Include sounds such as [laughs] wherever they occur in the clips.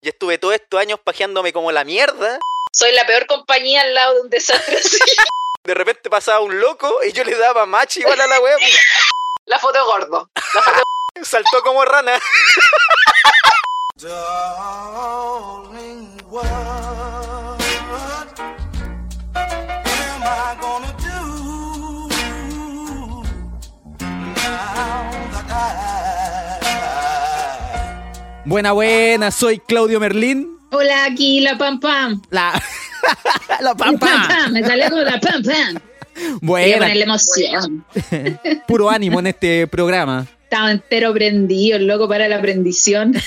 y estuve todos estos años pajeándome como la mierda. Soy la peor compañía al lado de un desastre así. De repente pasaba un loco y yo le daba match igual a la wea. La foto gordo. La foto Saltó como rana. Buena, buena, soy Claudio Merlín. Hola, aquí la pam pam. La, la [laughs] La pam pampa. pam. Me salió como la pam pam. Ponerle emoción. [laughs] puro ánimo en este programa. Estaba entero prendido, loco para la prendición. [laughs]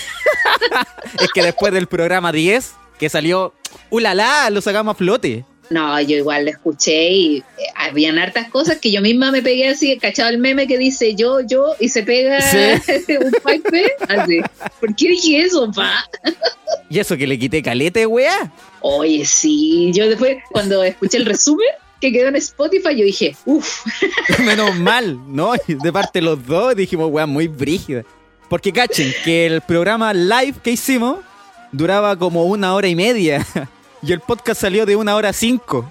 Es que después del programa 10, que salió, ¡ulala! Lo sacamos a flote. No, yo igual lo escuché y eh, habían hartas cosas que yo misma me pegué así, cachado el meme que dice yo, yo, y se pega Sí. [laughs] un pipe, así. ¿Por qué dije eso, pa? Y eso que le quité calete, weá. Oye, sí, yo después, cuando escuché el resumen que quedó en Spotify, yo dije, uff, [laughs] Menos mal, ¿no? De parte de los dos dijimos, weá, muy brígida. Porque cachen que el programa live que hicimos duraba como una hora y media. Y el podcast salió de una hora cinco.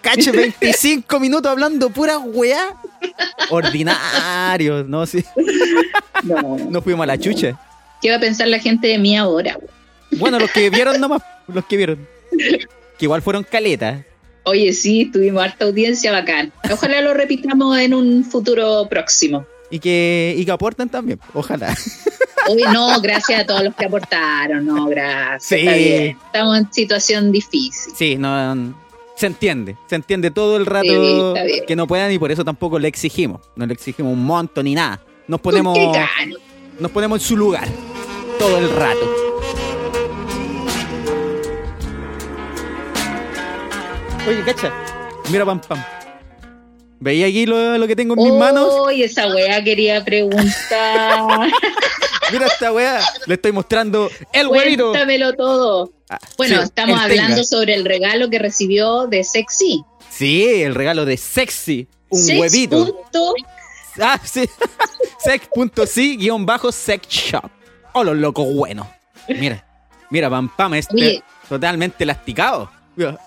Cachen, 25 [laughs] minutos hablando pura weá. Ordinarios, ¿no? Sí. no. Nos fuimos a la chucha. ¿Qué va a pensar la gente de mí ahora? Bueno, los que vieron nomás, los que vieron. Que igual fueron caletas. Oye, sí, tuvimos harta audiencia bacán. Ojalá lo repitamos en un futuro próximo. Y que, y que aporten también, ojalá. [laughs] No, gracias a todos los que aportaron, no, gracias. Sí. Está bien. Estamos en situación difícil. Sí, no, se entiende, se entiende todo el rato Sí, que no puedan y por eso tampoco le exigimos, no le exigimos un monto ni nada. Nos ponemos, nos ponemos en su lugar todo el rato. Oye, cacha, mira pam pam. ¿Veía aquí lo, lo que tengo en mis manos? Oye, esa weá quería preguntar. [laughs] Mira esta weá, le estoy mostrando el huevito. Cuéntamelo todo. Ah, Bueno, sí, estamos tenga. hablando sobre el regalo que recibió de Sexy. Sí, el regalo de sexy, un Sex huevito. punto- Ah, sí. [laughs] Sex.si guion bajo sex shop. Oh, los locos buenos. Mira, mira, pam pam, este Oye. totalmente lasticado.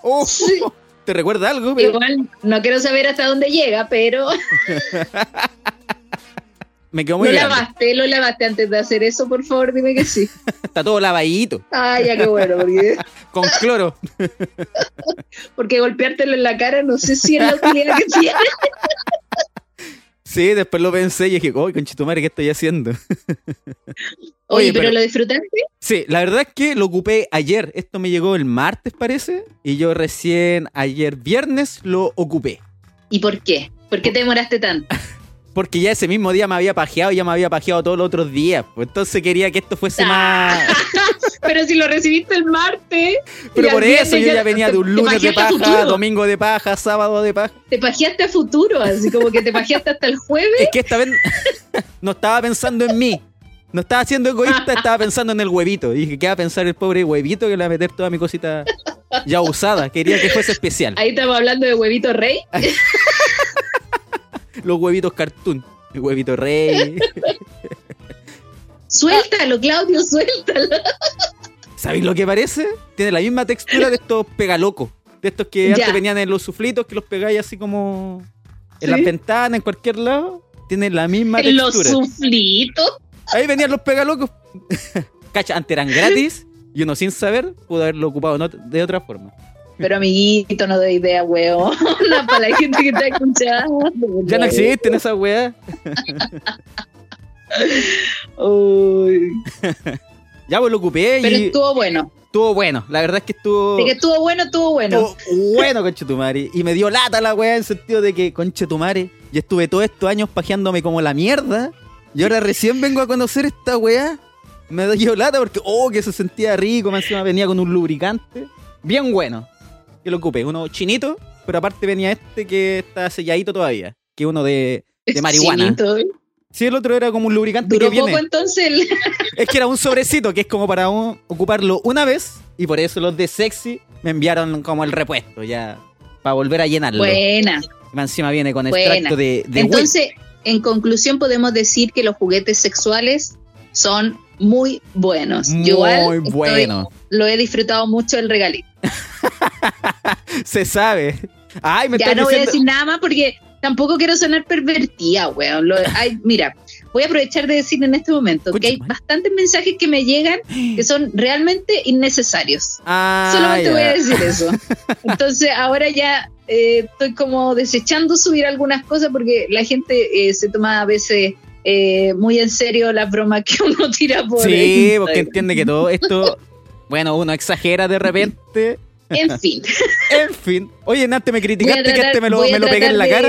Oh, Sí. ¿Te recuerda algo? Pero Igual no quiero saber hasta dónde llega, pero [laughs] me quedó muy lo grande. lavaste, lo lavaste antes de hacer eso, por favor, dime que sí. [laughs] Está todo lavadito, Ay, ya qué bueno, porque, [laughs] con cloro. porque golpeártelo en la cara no sé si es la utilidad que tiene. Sí, después lo pensé y dije, uy, conchetumare, ¿qué estoy haciendo? [laughs] Oye, Oye, pero, pero- lo disfrutaste. Sí, la verdad es que lo ocupé ayer. Esto me llegó el martes, parece. Y yo recién ayer viernes lo ocupé. ¿Y por qué? ¿Por qué te demoraste tanto? [laughs] Porque ya ese mismo día me había pajeado y ya me había pajeado todos los otros días. Pues entonces quería que esto fuese más. [laughs] Pero si lo recibiste el martes. Pero por eso yo ya venía de un lunes de paja, domingo de paja, sábado de paja. Te pajeaste a futuro, así como que te pajeaste hasta el jueves. Es que esta vez [laughs] no estaba pensando en mí. No estaba siendo egoísta, estaba pensando en el huevito. Y dije, ¿qué va a pensar el pobre huevito que le va a meter toda mi cosita ya usada? Quería que fuese especial. Ahí estamos hablando de huevito rey. [laughs] [laughs] Los huevitos cartoon. El huevito rey. [laughs] Suéltalo, Claudio, suéltalo. [laughs] ¿Sabéis lo que parece? Tiene la misma textura de estos pegalocos. De estos que Ya. antes venían en los suflitos, que los pegáis así como en Sí. las ventanas, en cualquier lado. Tiene la misma En los textura. suflitos. Ahí venían los pegalocos. Cacha, antes eran gratis y uno sin saber pudo haberlo ocupado de otra forma. Pero amiguito, no doy idea, weón. [laughs] Para la gente que está escuchando. Ya no existen [laughs] esas weas. Uy. Ya pues lo ocupé Pero y estuvo bueno. estuvo bueno. La verdad es que estuvo, De que estuvo bueno, estuvo bueno. estuvo bueno, conchetumare. Y me dio lata la wea en el sentido de que, conchetumare, yo estuve todos estos años pajeándome como la mierda. Y ahora recién vengo a conocer esta wea. Me dio lata porque, oh, que se sentía rico. Más encima venía con un lubricante. Bien bueno. Que lo ocupé. Uno chinito, pero aparte venía este que está selladito todavía. Que uno de, de [laughs] marihuana. Chinito, ¿eh? Sí, el otro era como un lubricante Duró que viene. poco entonces el... [laughs] Es que era un sobrecito que es como para un- ocuparlo una vez y por eso los de sexy me enviaron como el repuesto ya para volver a llenarlo. Buena. Y encima viene con Buena. extracto de, de Entonces, en conclusión, podemos decir que los juguetes sexuales son muy buenos. Yo Muy igual estoy- bueno. lo he disfrutado mucho el regalito. [laughs] Se sabe. Ay, me Ya no voy a decir nada más porque tampoco quiero sonar pervertida, weón. Lo- ay, mira, voy a aprovechar de decir en este momento que hay bastantes mensajes que me llegan que son realmente innecesarios. Ah, Solamente ya. voy a decir eso. [laughs] Entonces ahora ya eh, estoy como desechando subir algunas cosas porque la gente eh, se toma a veces eh, muy en serio las bromas que [laughs] uno tira por Sí, porque entiende que todo esto. Bueno, uno exagera de repente. En fin. [laughs] En fin. Oye, antes me criticaste que este me lo, me lo pegué en la cara.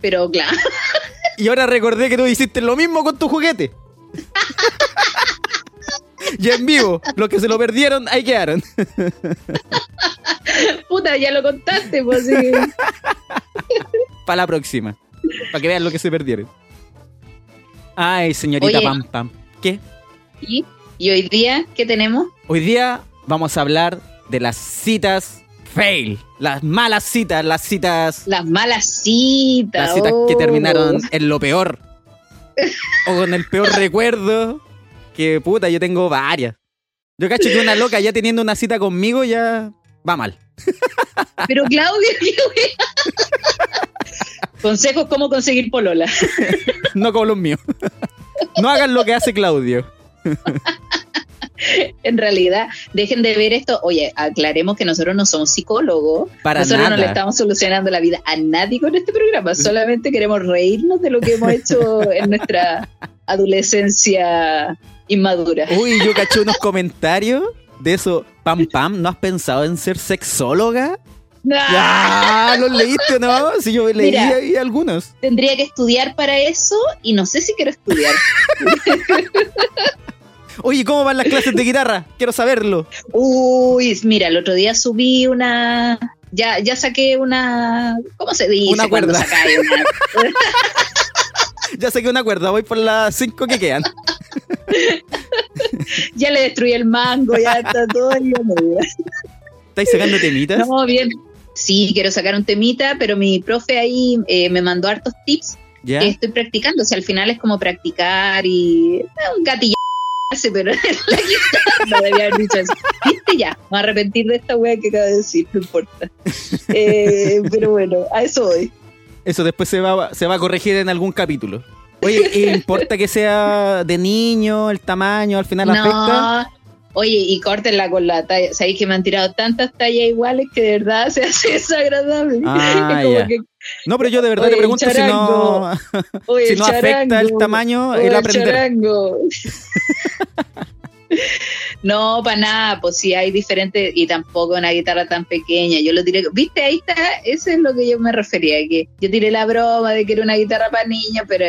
Pero claro. Y ahora recordé que tú hiciste lo mismo con tu juguete. [laughs] y en vivo, los que se lo perdieron, ahí quedaron. Puta, ya lo contaste, pues que- Para la próxima. Para que vean lo que se perdieron. Ay, señorita Oye. Pam Pam. ¿Qué? ¿Y? ¿Y hoy día qué tenemos? Hoy día vamos a hablar de las citas fail. Las malas citas, las citas. Las malas citas. Las citas que oh. terminaron en lo peor. O con el peor [laughs] recuerdo. Que puta, yo tengo varias. Yo cacho que una loca ya teniendo una cita conmigo ya va mal. Pero [laughs] wea. Consejos cómo conseguir polola. [laughs] No como los míos. No hagan lo que hace Claudio. [laughs] En realidad, dejen de ver esto. Oye, aclaremos que nosotros no somos psicólogos. Para nosotros nada. no le estamos solucionando la vida a nadie con este programa. Solamente queremos reírnos de lo que hemos hecho en nuestra adolescencia inmadura. Uy, yo caché unos comentarios de eso. Pam Pam, ¿no has pensado en ser sexóloga? Ah, [laughs] Ya, ¿los leíste no? Si yo leí Mira. ahí algunos. Tendría que estudiar para eso y no sé si quiero estudiar. [laughs] Oye, ¿cómo van las clases de guitarra? Quiero saberlo. Uy, mira, el otro día subí una. Ya, ya saqué una. ¿Cómo se dice? Una cuerda. una- [laughs] Ya saqué una cuerda, voy por las cinco que quedan. ya le destruí el mango, ya está todo en la medida. ¿Estáis sacando temitas? No, bien. Sí, quiero sacar un temita, pero mi profe ahí eh, me mandó hartos tips ¿Ya? que estoy practicando. O sea, al final es como practicar y. eh, un gatillo [laughs] pero [laughs] la guitarra no debía haber dicho eso. Viste ya, me voy a arrepentir de esta wea que acabo de decir, no importa. Eh, [laughs] pero bueno, a eso voy. Eso después se va, se va a corregir en algún capítulo. Oye, ¿e ¿importa que sea de niño, el tamaño, al final afecta? Oye, y córtenla con la talla. Sabéis que me han tirado tantas tallas iguales que de verdad [laughs] se hace desagradable. Ah, como que, No, pero yo de verdad Oye, te pregunto si no, [laughs] oye, si no afecta el tamaño, oye, el aprender. charango. [laughs] No, para nada, pues sí hay diferentes, y tampoco una guitarra tan pequeña. Yo lo tiré, viste, ahí está, eso es lo que yo me refería, que yo tiré la broma de que era una guitarra para niños, pero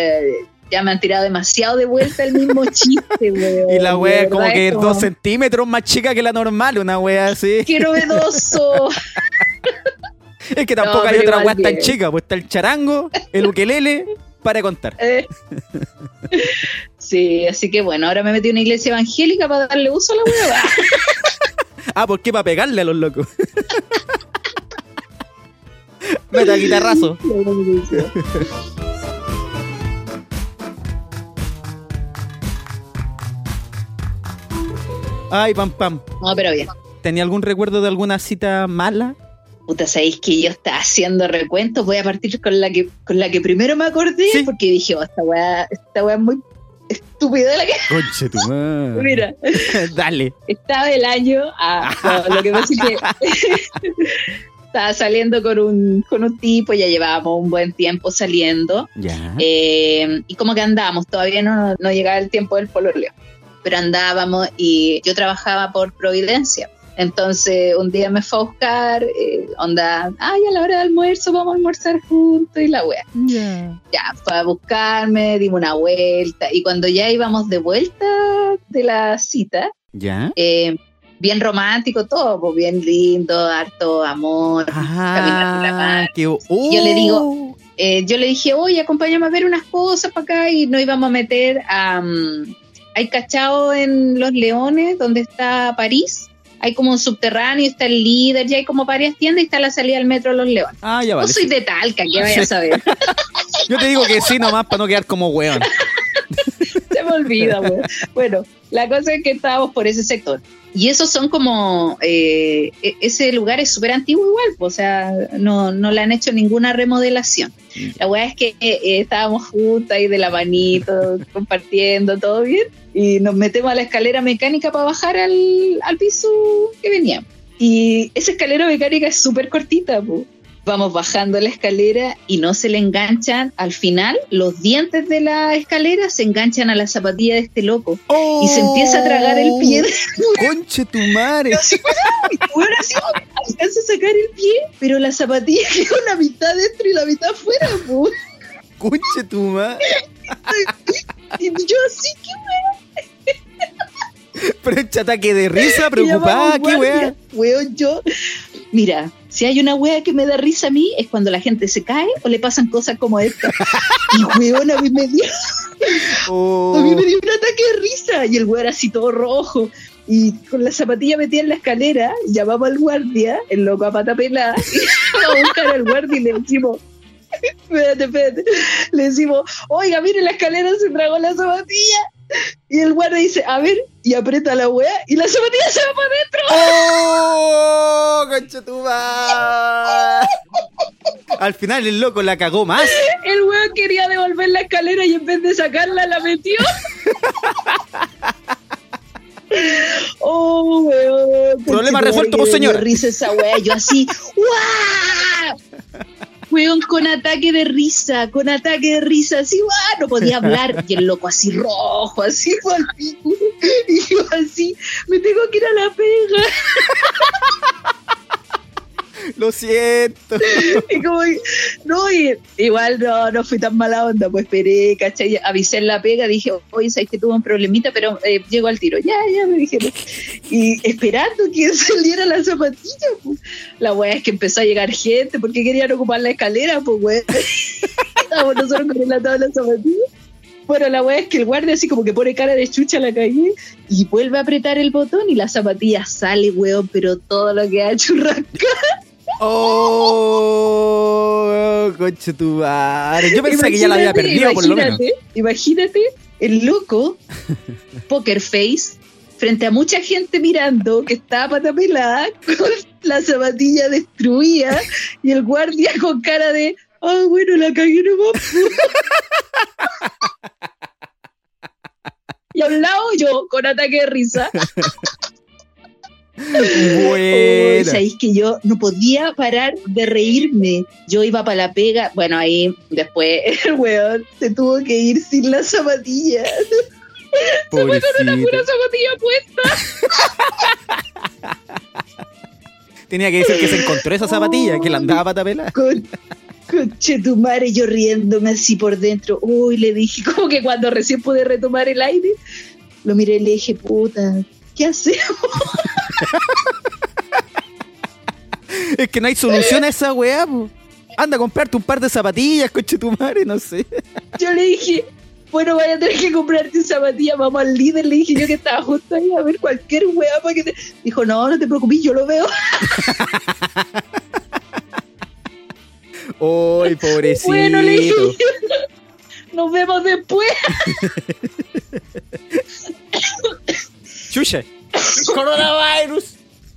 ya me han tirado demasiado de vuelta el mismo chiste, [laughs] weón. Y la wea verdad como es que es como, dos centímetros más chica que la normal, una wea así. [laughs] ¡Qué novedoso! [laughs] Es que tampoco No, hay otra wea tan chica, pues está el charango, el ukelele, para contar. Eh. Sí, así que bueno, ahora me metí en una iglesia evangélica para darle uso a la hueva. Ah, ¿por qué? Para pegarle a los locos. Meta guitarrazo. Ay, pam, pam. No, pero bien. ¿Tenía algún recuerdo de alguna cita mala? Puta, sabéis que yo estaba haciendo recuentos. Voy a partir con la que con la que primero me acordé, Sí. porque dije, oh, esta weá, esta weá es muy estúpida la que. Conche tu madre. Mira, [laughs] Dale. estaba el año. No, lo que pasa es que [laughs] estaba saliendo con un, con un tipo, ya llevábamos un buen tiempo saliendo. Ya. Eh, y como que andábamos, todavía no, no llegaba el tiempo del pololeo, pero andábamos y yo trabajaba por Providencia. Entonces un día me fue a buscar, eh, onda, ay, a la hora de almuerzo vamos a almorzar juntos y la wea. Ya. Ya, fue a buscarme, dimos una vuelta y cuando ya íbamos de vuelta de la cita, Ya. eh, bien romántico todo, pues bien lindo, harto amor, caminar de la Ah, mano. que, Yo le uh, digo- eh, yo le dije, oye, acompáñame a ver unas cosas para acá y nos íbamos a meter a... mm, hay cachao en Los Leones, donde está París. Hay como un subterráneo, está el líder, ya hay como varias tiendas y está la salida al metro Los Leones. Ah, ya No vale. soy de Talca, que [laughs] vaya Sí. a saber. Yo te digo que sí nomás para no quedar como weón. [laughs] Se me olvida, weón. Bueno, la cosa es que estábamos por ese sector. Y esos son como, eh, e- ese lugar es súper antiguo igual, o sea, no, no le han hecho ninguna remodelación. La weá es que eh, estábamos juntas ahí de la manito, compartiendo, todo bien, y nos metemos a la escalera mecánica para bajar al, al piso que veníamos. Y esa escalera mecánica es súper cortita, pues. Vamos bajando la escalera y no se le enganchan, al final los dientes de la escalera se enganchan a la zapatilla de este loco y se empieza a tragar el pie. de- Conche tu madre. [laughs] Bueno, así alcanza a sacar el pie, pero la zapatilla [laughs] quedó la mitad dentro y la mitad afuera. po. Conche tu madre. Y yo así, qué Pero este ataque de risa, preocupada, qué. Weón, yo. Mira, si hay una wea que me da risa a mí es cuando la gente se cae o le pasan cosas como esta. Y weón, a mí me dio, Oh. a mí me dio un ataque de risa. Y el weón así todo rojo. Y con la zapatilla metida en la escalera, llamamos al guardia, el loco a pata pelada, [laughs] a buscar al guardia y le decimos, espérate, espérate, le decimos, oiga, mire, la escalera se tragó la zapatilla. Y el guardia dice, a ver, y aprieta la weá, y la zapatilla se va para adentro. ¡Oh! Al final el loco la cagó más. El weón quería devolver la escalera y en vez de sacarla la metió. [laughs] Oh, weón. Problema resuelto, pues, risa esa weá. Yo así, ¡guau! Weón, con ataque de risa, con ataque de risa, así, ¡guau! No podía hablar. Y el loco así rojo, así. Y yo así, me tengo que ir a la pega. Lo siento. [laughs] Y como, no, y igual no, no fui tan mala onda, pues esperé, ¿cachai? Avisé en la pega, dije, oye, sabes que tuvo un problemita, pero eh, llegó al tiro. Ya, ya, me dijeron. Y esperando que [laughs] saliera la zapatilla, pues. La weá es que empezó a llegar gente porque querían ocupar la escalera, pues, weá. [laughs] Estábamos nosotros con la zapatilla. Bueno, la weá es que el guardia así como que pone cara de chucha a la calle y vuelve a apretar el botón y la zapatilla sale, weón, pero todo lo que ha hecho ¡Oh! Conche tu madre. Yo pensé que ya la había perdido, por lo menos. imagínate, el loco, poker face, frente a mucha gente mirando que estaba pata pelada, con la zapatilla destruida y el guardia con cara de, ah, bueno, la cagué nomás. y a un lado yo, con ataque de risa. Oh, Bueno. sabéis que yo no podía parar de reírme. Yo iba para la pega. Bueno, ahí después [laughs] el weón se tuvo que ir sin la zapatilla. [laughs] Una Pobrecito. pura zapatilla puesta. [laughs] Tenía que decir que se encontró esa zapatilla, que la andaba pata pelada. Con, con Chetumare, yo riéndome así por dentro. Uy, le dije, como que cuando recién pude retomar el aire, lo miré y le dije, puta, ¿qué hacemos? [laughs] Es que no hay solución a esa weá, po. Anda a comprarte un par de zapatillas, coche tu madre, no sé. [laughs] Yo le dije, bueno, vaya a tener que comprarte zapatillas, vamos al líder. Le dije yo que estaba justo ahí a ver cualquier weá para que te... Dijo, no, no te preocupes, yo lo veo. [laughs] ¡Ay, pobrecito! Bueno, le dije nos vemos después. ¡Chucha! ¡Coronavirus!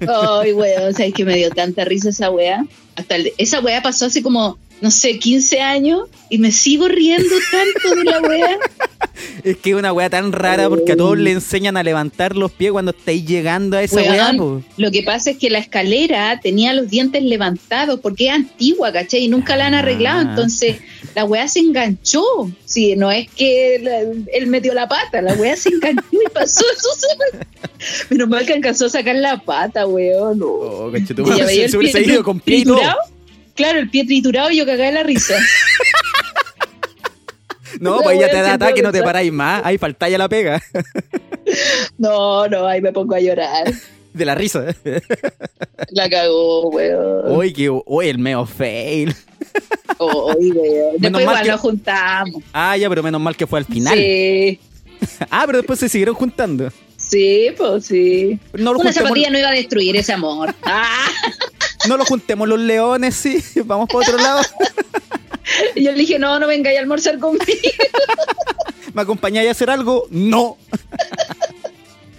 Ay, weón, ¿sabes que me dio tanta risa esa weá? Hasta el- esa weá pasó hace como, no sé, 15 años y me sigo riendo tanto de la weá. [laughs] Es que es una weá tan rara porque a todos le enseñan a levantar los pies cuando estáis llegando a esa Weón, po. Lo que pasa es que la escalera tenía los dientes levantados porque es antigua, ¿cachai? Y nunca la han arreglado. Ah. Entonces la weá se enganchó. Sí, no es que la- él metió la pata, la weá se enganchó y pasó Menos mal que alcanzó a sacar la pata, weón. no. Oh, Y ya veía el pie con pie y todo. triturado. Claro, el pie triturado y yo cagaba de la risa. [laughs] No, pues ya te da ataque, no te paráis más. Ahí faltáis a la pega. [laughs] No, no, ahí me pongo a llorar. [laughs] De la risa. La cagó, weón. Uy, que uy, el meo fail. Uy, weón. Menos Después igual que- nos juntamos. Ah, ya, pero menos mal que fue al final. Sí, Ah, pero después se siguieron juntando. sí, pues sí. No Una zapatilla no iba a destruir ese amor. Ah, no lo juntemos los leones, sí. [laughs] Vamos para otro lado. [laughs] y yo le dije, no, no vengáis a almorzar conmigo. [laughs] ¿Me acompañáis a hacer algo? No.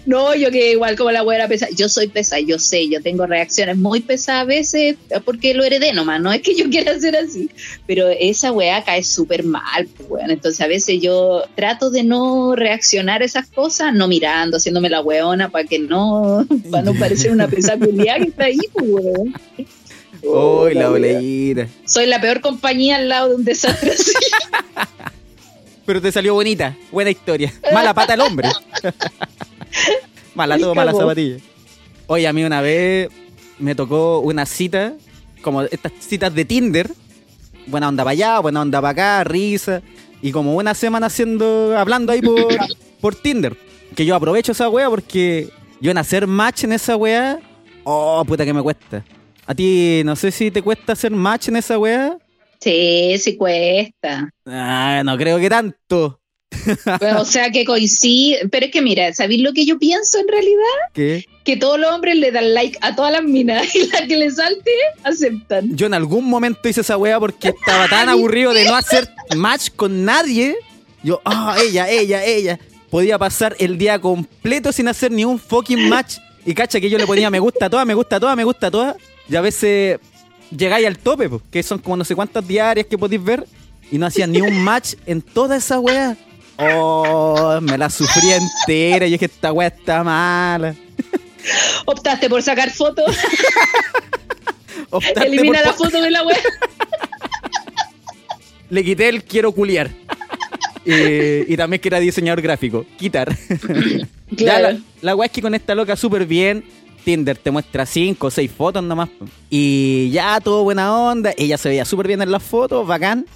No, yo que igual como la güera pesa. Yo soy pesa, yo sé, yo tengo reacciones muy pesadas a veces porque lo heredé nomás, no es que yo [laughs] quiera ser así. Pero esa weá cae súper mal, pues, weón. Entonces a veces yo trato de no reaccionar a esas cosas, no mirando, haciéndome la weona para que no, [laughs] para no parecer una pesa [laughs] culiada que está ahí, pues, weón. Uy, la oleída. Soy la peor compañía al lado de un desastre así. Pero te salió bonita. Buena historia. Mala pata el hombre. [laughs] mala todo, mala zapatilla. Oye, a mí una vez me tocó una cita, como estas citas de Tinder. Buena onda para allá, buena onda para acá, risa. Y como una semana haciendo, hablando ahí por, [laughs] por Tinder. Que yo aprovecho esa wea porque yo en hacer match en esa wea, oh, puta que me cuesta. A ti, no sé si te cuesta hacer match en esa wea. Sí, sí cuesta. Ah, no creo que tanto. O sea que coincide. Pero es que mira, ¿sabéis lo que yo pienso en realidad? ¿Qué? que todos los hombres le dan like a todas las minas y la que le salte aceptan. Yo en algún momento hice esa wea porque estaba tan [laughs] aburrido de no hacer match con nadie. Yo, ah, ella, ella, ella. Podía pasar el día completo sin hacer ni un fucking match. Y cacha que yo le ponía me gusta a todas, me gusta a todas, me gusta a todas. Y a veces llegáis al tope, po, que son como no sé cuántas diarias que podéis ver. Y no hacía ni un match en toda esa wea. Oh, me la sufrí entera. Y dije, esta wea está mala. Optaste por sacar fotos, elimina por- la foto de la web. Le quité el quiero culiar. Eh, y también que era diseñador gráfico. Quitar. [clears throat] Ya, la, la weá es que con esta loca súper bien. Tinder te muestra cinco o seis fotos nomás. Y ya todo buena onda. Ella se veía súper bien en las fotos, bacán.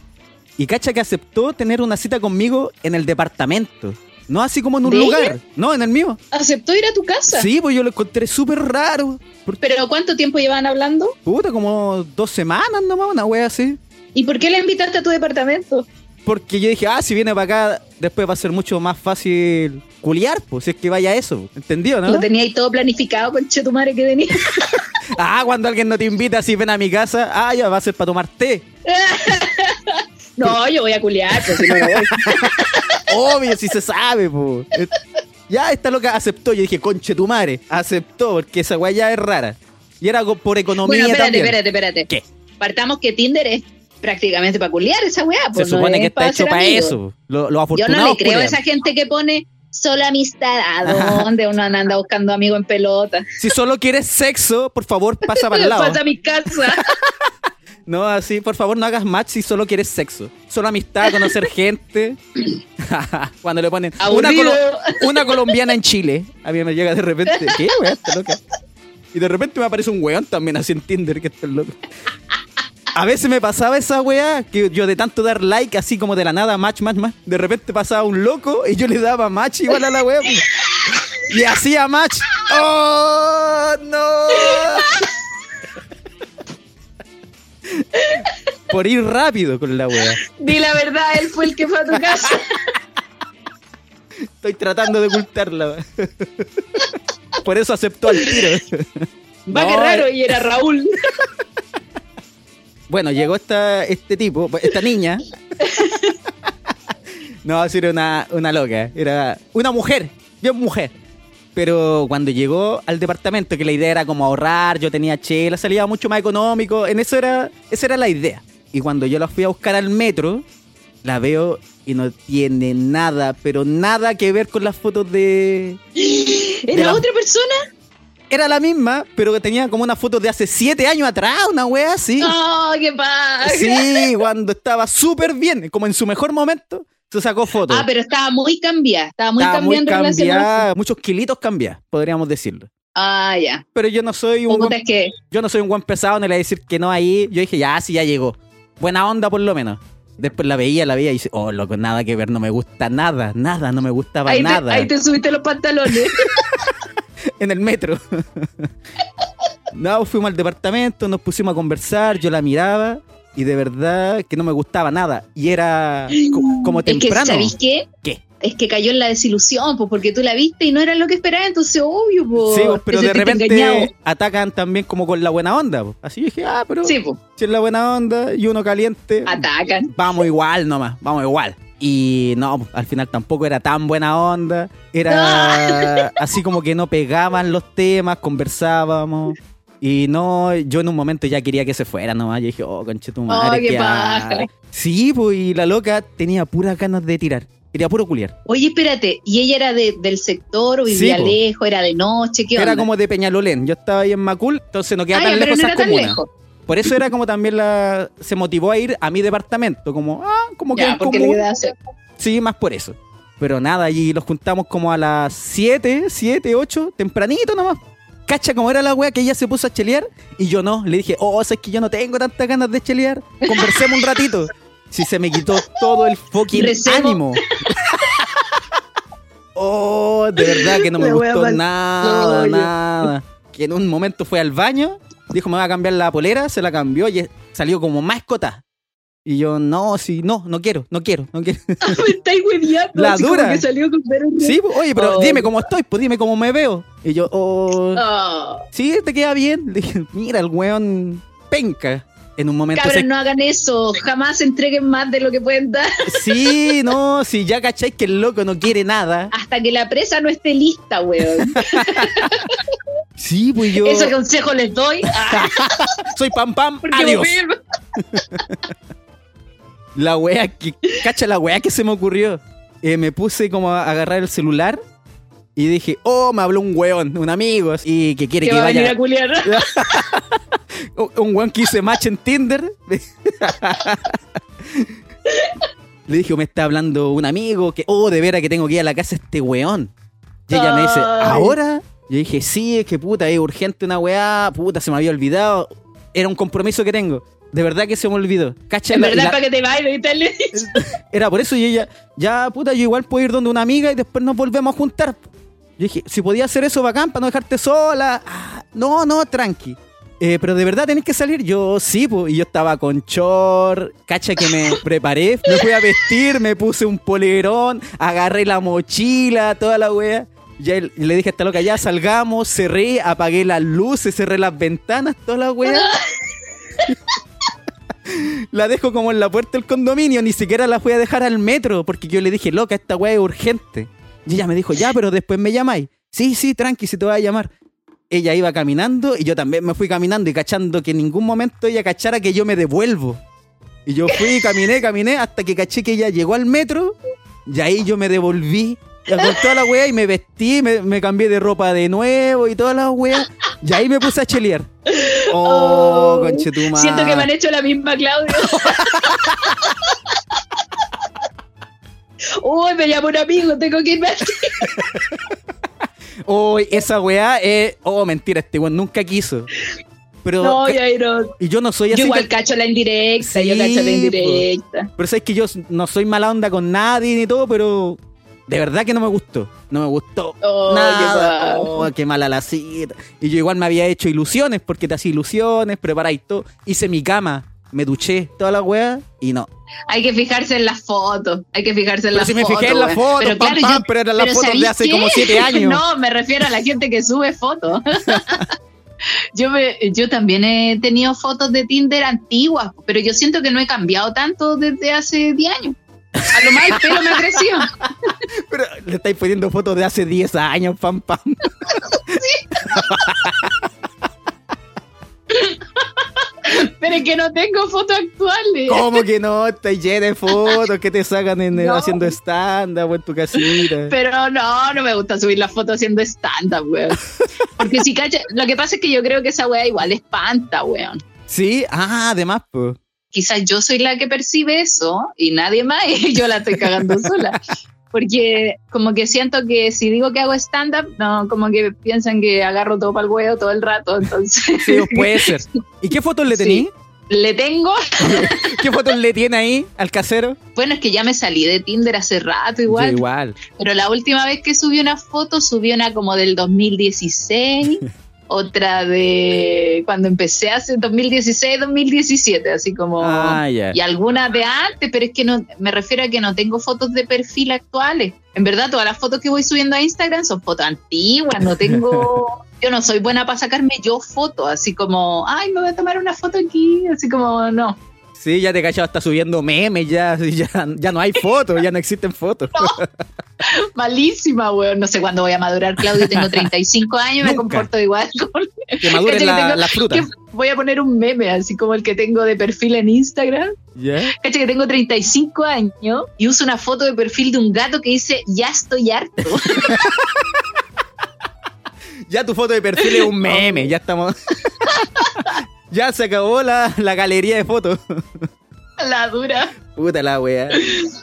Y cacha que aceptó tener una cita conmigo en el departamento. No así como en un ¿De lugar. ella? No, en el mío. Aceptó ir a tu casa. Sí, pues yo lo encontré súper raro. Pero ¿cuánto tiempo llevan hablando? Puta, como dos semanas nomás, una wea así. ¿Y por qué la invitaste a tu departamento? Porque yo dije, ah, si viene para acá, después va a ser mucho más fácil culiar, pues, si es que vaya eso. ¿Entendido, no? Lo tenía ahí todo planificado con tu madre que venía. [laughs] [laughs] Ah, cuando alguien no te invita, si ven a mi casa, ah, ya va a ser para tomar té. [laughs] no, [laughs] yo voy a culiar, pues si no, no voy. [laughs] Obvio, si se sabe, pues. Ya esta loca aceptó. Yo dije, conche tu madre. Aceptó, porque esa weá ya es rara. Y era por economía Bueno, espérate, también. espérate, espérate. ¿Qué? Te que Tinder es prácticamente para culiar esa weá. Se Pues, supone que está hecho para amigos. eso. Lo, los Yo no le creo a esa gente que pone solo amistad. ¿A dónde uno anda buscando amigos en pelota? Si solo quieres sexo, por favor, pasa [laughs] para el lado. Pasa a mi casa. No, así, por favor, no hagas match si solo quieres sexo. Solo amistad, [laughs] conocer gente. [laughs] Cuando le ponen una, Aburrido. colo- una colombiana en Chile. A mí me llega de repente, ¿qué weón, está loca? Y de repente me aparece un weón también así en Tinder, que está loco. A veces me pasaba esa weá, que yo de tanto dar like, así como de la nada, match, match, match. De repente pasaba un loco y yo le daba match igual a la weá. pues. Y hacía match. ¡Oh, no! Por ir rápido con la weá. Di la verdad, él fue el que fue a tu casa. Estoy tratando de ocultarla. Por eso aceptó al tiro. Va No, que raro, y era Raúl. Bueno, llegó esta, este tipo, esta niña. No, así era una, una loca. Era una mujer, bien mujer. Pero cuando llegó al departamento, que la idea era como ahorrar, yo tenía chela, salía mucho más económico. En eso era, esa era la idea. Y cuando yo la fui a buscar al metro, la veo y no tiene nada, pero nada que ver con las fotos de, De ¿Era la- otra persona? Era la misma, pero que tenía como una foto de hace siete años atrás, una wea así. ¡Oh, qué pasa! Sí, cuando estaba súper bien, como en su mejor momento, se sacó fotos. Ah, pero estaba muy cambiada. Estaba muy Estaba muy cambiada en relación a muchos kilitos cambiados, podríamos decirlo. Ah, ya. Pero yo no soy un buen, es que yo no soy un buen pesado, no le voy a decir que no ahí. Yo dije, ya, sí, ya llegó. Buena onda por lo menos. Después la veía, la veía y dice, oh, loco, nada que ver, no me gusta nada, nada, no me gustaba ahí te, nada. ahí te subiste los pantalones. [laughs] en el metro. [laughs] no, fuimos al departamento, nos pusimos a conversar, yo la miraba y de verdad que no me gustaba nada. Y era co- como es que, temprano. ¿sabéis qué? ¿Qué? Es que cayó en la desilusión, pues porque tú la viste y no era lo que esperaba, entonces obvio, pues. Sí, pues, pero de repente engañado. atacan también como con la buena onda. pues. Así dije, ah, pero Sí, pues, si es la buena onda y uno caliente, atacan. vamos igual nomás, vamos igual. Y no, al final tampoco era tan buena onda. Era [laughs] así como que no pegaban los temas, conversábamos. Y no, yo en un momento ya quería que se fuera nomás. Yo dije, oh, conche tu madre. Oh, qué paja. Sí, pues, y la loca tenía puras ganas de tirar. Quería puro culiar. Oye, espérate, ¿y ella era de- del sector o vivía Sí, lejos, era de noche? ¿Qué Era onda? como de Peñalolén. Yo estaba ahí en Macul, entonces no queda Ah, tan lejos no esas comunas. lejos. Por eso era como también la. Se motivó a ir a mi departamento. Como, ah, como que Ya, porque común. quedaba. Sí, más por eso. Pero nada, allí los juntamos como a las 7, 7, 8, tempranito nomás. Cacha como era la wea que ella se puso a chelear y yo no. Le dije, oh, es que yo no tengo tantas ganas de chelear. Conversemos un ratito. [laughs] Si se me quitó todo el fucking Recemos. ánimo. [laughs] oh, de verdad que no me gustó nada, nada. Que en un momento fue al baño, dijo, me va a cambiar la polera, se la cambió y salió como más escotada. Y yo, no, sí, no, no quiero, no quiero, no quiero. [laughs] me estáis hueviando. La dura. que salió con Sí, oye, pero Oh. dime cómo estoy, pues dime cómo me veo. Y yo, oh, Oh, sí, te queda bien. Le dije, mira, el weón penca. En un momento cabros, se- no hagan eso. Jamás entreguen más de lo que pueden dar [laughs] Sí, no, si ya cacháis que el loco no quiere nada. hasta que la presa no esté lista, weón. [laughs] Sí, pues yo Ese consejo les doy. Ah, soy pam pam, porque adiós. La wea que, cacha la wea que se me ocurrió. Eh, me puse como a agarrar el celular y dije, oh, me habló un weón, un amigo, y que quiere que va a venir vaya. a. [laughs] Un weón que hice match en Tinder. Le dije, me está hablando un amigo que, oh, de veras que tengo que ir a la casa de este weón. Y ella me dice. ¿ahora? Yo dije, sí, es que puta, es urgente una weá, puta, se me había olvidado. Era un compromiso que tengo. De verdad que se me olvidó. Cacha, En la- verdad, la- para que te bailes y tal. era por eso y ella, ya puta, yo igual puedo ir donde una amiga y después nos volvemos a juntar. Yo dije, si podía hacer eso bacán para no dejarte sola. Ah, no, no, tranqui. Eh, pero de verdad tenés que salir. Yo sí, pues. Y yo estaba con short, cacha que me [laughs] preparé, me fui a vestir, me puse un polerón, agarré la mochila, toda la wea. Ya le dije a esta loca, ya salgamos, cerré, apagué las luces, cerré las ventanas, toda la wea. [laughs] La dejo como en la puerta del condominio, ni siquiera la fui a dejar al metro, porque yo le dije, loca, esta weá es urgente. Y ella me dijo, ya, pero después me llamáis. Sí, sí, tranqui, se te va a llamar. Ella iba caminando y yo también me fui caminando y cachando que en ningún momento ella cachara que yo me devuelvo. Y yo fui, caminé, caminé, hasta que caché que ella llegó al metro y ahí yo me devolví con toda la weá y me vestí, me, me cambié de ropa de nuevo y toda la weá. Y ahí me puse a chelear. Oh, Oh. Siento que me han hecho la misma, Claudio. [laughs] Uy, me llama un amigo, tengo que irme. Oh, [laughs] esa weá es. Oh, mentira, este weón nunca quiso. Pero. No, ya no. Y yo no soy Yo así. igual que- cacho la indirecta, yo cacho la indirecta. Pero sabes que yo no soy mala onda con nadie ni todo, pero. De verdad que no me gustó. No me gustó. Oh, nada. qué. Oh, qué mala la cita. Y yo igual me había hecho ilusiones, porque te hacía ilusiones, preparáis todo. Hice mi cama, me duché, toda la weá, y no. Hay que fijarse en las fotos, hay que fijarse en Pero las si me fotos. fijé en la weón. foto, pero pam, claro, pam, yo- pero eran las fotos de ¿sabéis hace qué? como siete [laughs] años. No, me refiero a la gente que sube fotos. [laughs] yo, me, yo también he tenido fotos de Tinder antiguas, pero yo siento que no he cambiado tanto desde hace 10 años. A lo más el pelo me ha crecido. [laughs] Pero le estáis poniendo fotos de hace 10 años, pam, pam. Pero es que no tengo fotos actuales. ¿Cómo que no? Estáis llena de fotos que te sacan en, No. haciendo stand-up en tu casita. Pero no, no me gusta subir las fotos haciendo stand-up, weón. Porque si cacha, lo que pasa es que yo creo que esa weá igual espanta, weón. Sí, ah, además, pues. Quizás yo soy la que percibe eso y nadie más [laughs] y yo la estoy cagando sola. Porque como que siento que si digo que hago stand-up, no, como que piensan que agarro todo para el huevo todo el rato, entonces Sí, puede ser. ¿Y qué fotos le Sí. tení? le tengo. [laughs] ¿Qué fotos le tiene ahí al casero? Bueno, es que ya me salí de Tinder hace rato igual, Yo igual. pero la última vez que subí una foto, subí una como del 2016, [laughs] otra de cuando empecé hace 2016, 2017, así como... Ah, ya. y algunas de antes, pero es que no me refiero a que no tengo fotos de perfil actuales. En verdad, todas las fotos que voy subiendo a Instagram son fotos antiguas, no tengo [laughs] yo no soy buena para sacarme yo fotos, así como, ay, me voy a tomar una foto aquí, así como, no. Sí, ya te cachaba, está subiendo memes, ya, [laughs] ya, ya no hay fotos, ya no existen fotos. [laughs] Malísima, weón. No sé cuándo voy a madurar, Claudio. Tengo [laughs] 35 años y me Nunca. comporto igual. Con... Que maduren la- tengo- las frutas. que voy a poner un meme, así como el que tengo de perfil en Instagram. ¿Ya? Cacha que tengo 35 años y uso una foto de perfil de un gato que dice, ya estoy harto. Ya tu foto de perfil es un meme, ya estamos. Ya se acabó la, la galería de fotos. [laughs] La dura. Puta la wea.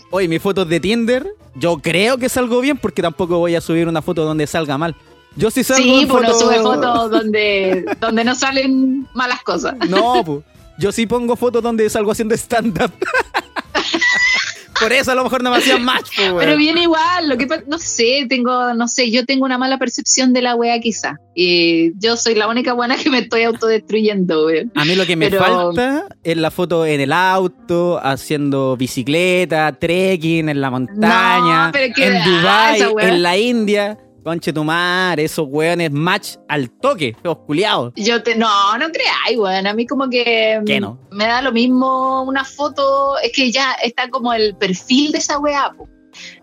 Oye, mis fotos de Tinder, yo creo que salgo bien porque tampoco voy a subir una foto donde salga mal. Yo sí salgo Sí, en pues foto- sube fotos donde, donde no salen malas cosas. No, pues. Yo sí pongo fotos donde salgo haciendo stand-up. [laughs] Por eso a lo mejor no me hacían match, pues. Pero viene igual, lo que no sé, tengo, no sé, yo tengo una mala percepción de la wea quizá. Y yo soy la única buena que me estoy autodestruyendo, weón. A mí lo que me Pero- falta es la foto en el auto, haciendo bicicleta, trekking en la montaña, No, en Dubai, en la India. Conche tu madre, esos weones match al toque, feos culiados. Yo te, no, no creáis, weón. A mí como que ¿Qué no? me da lo mismo una foto, es que ya está como el perfil de esa weá, po.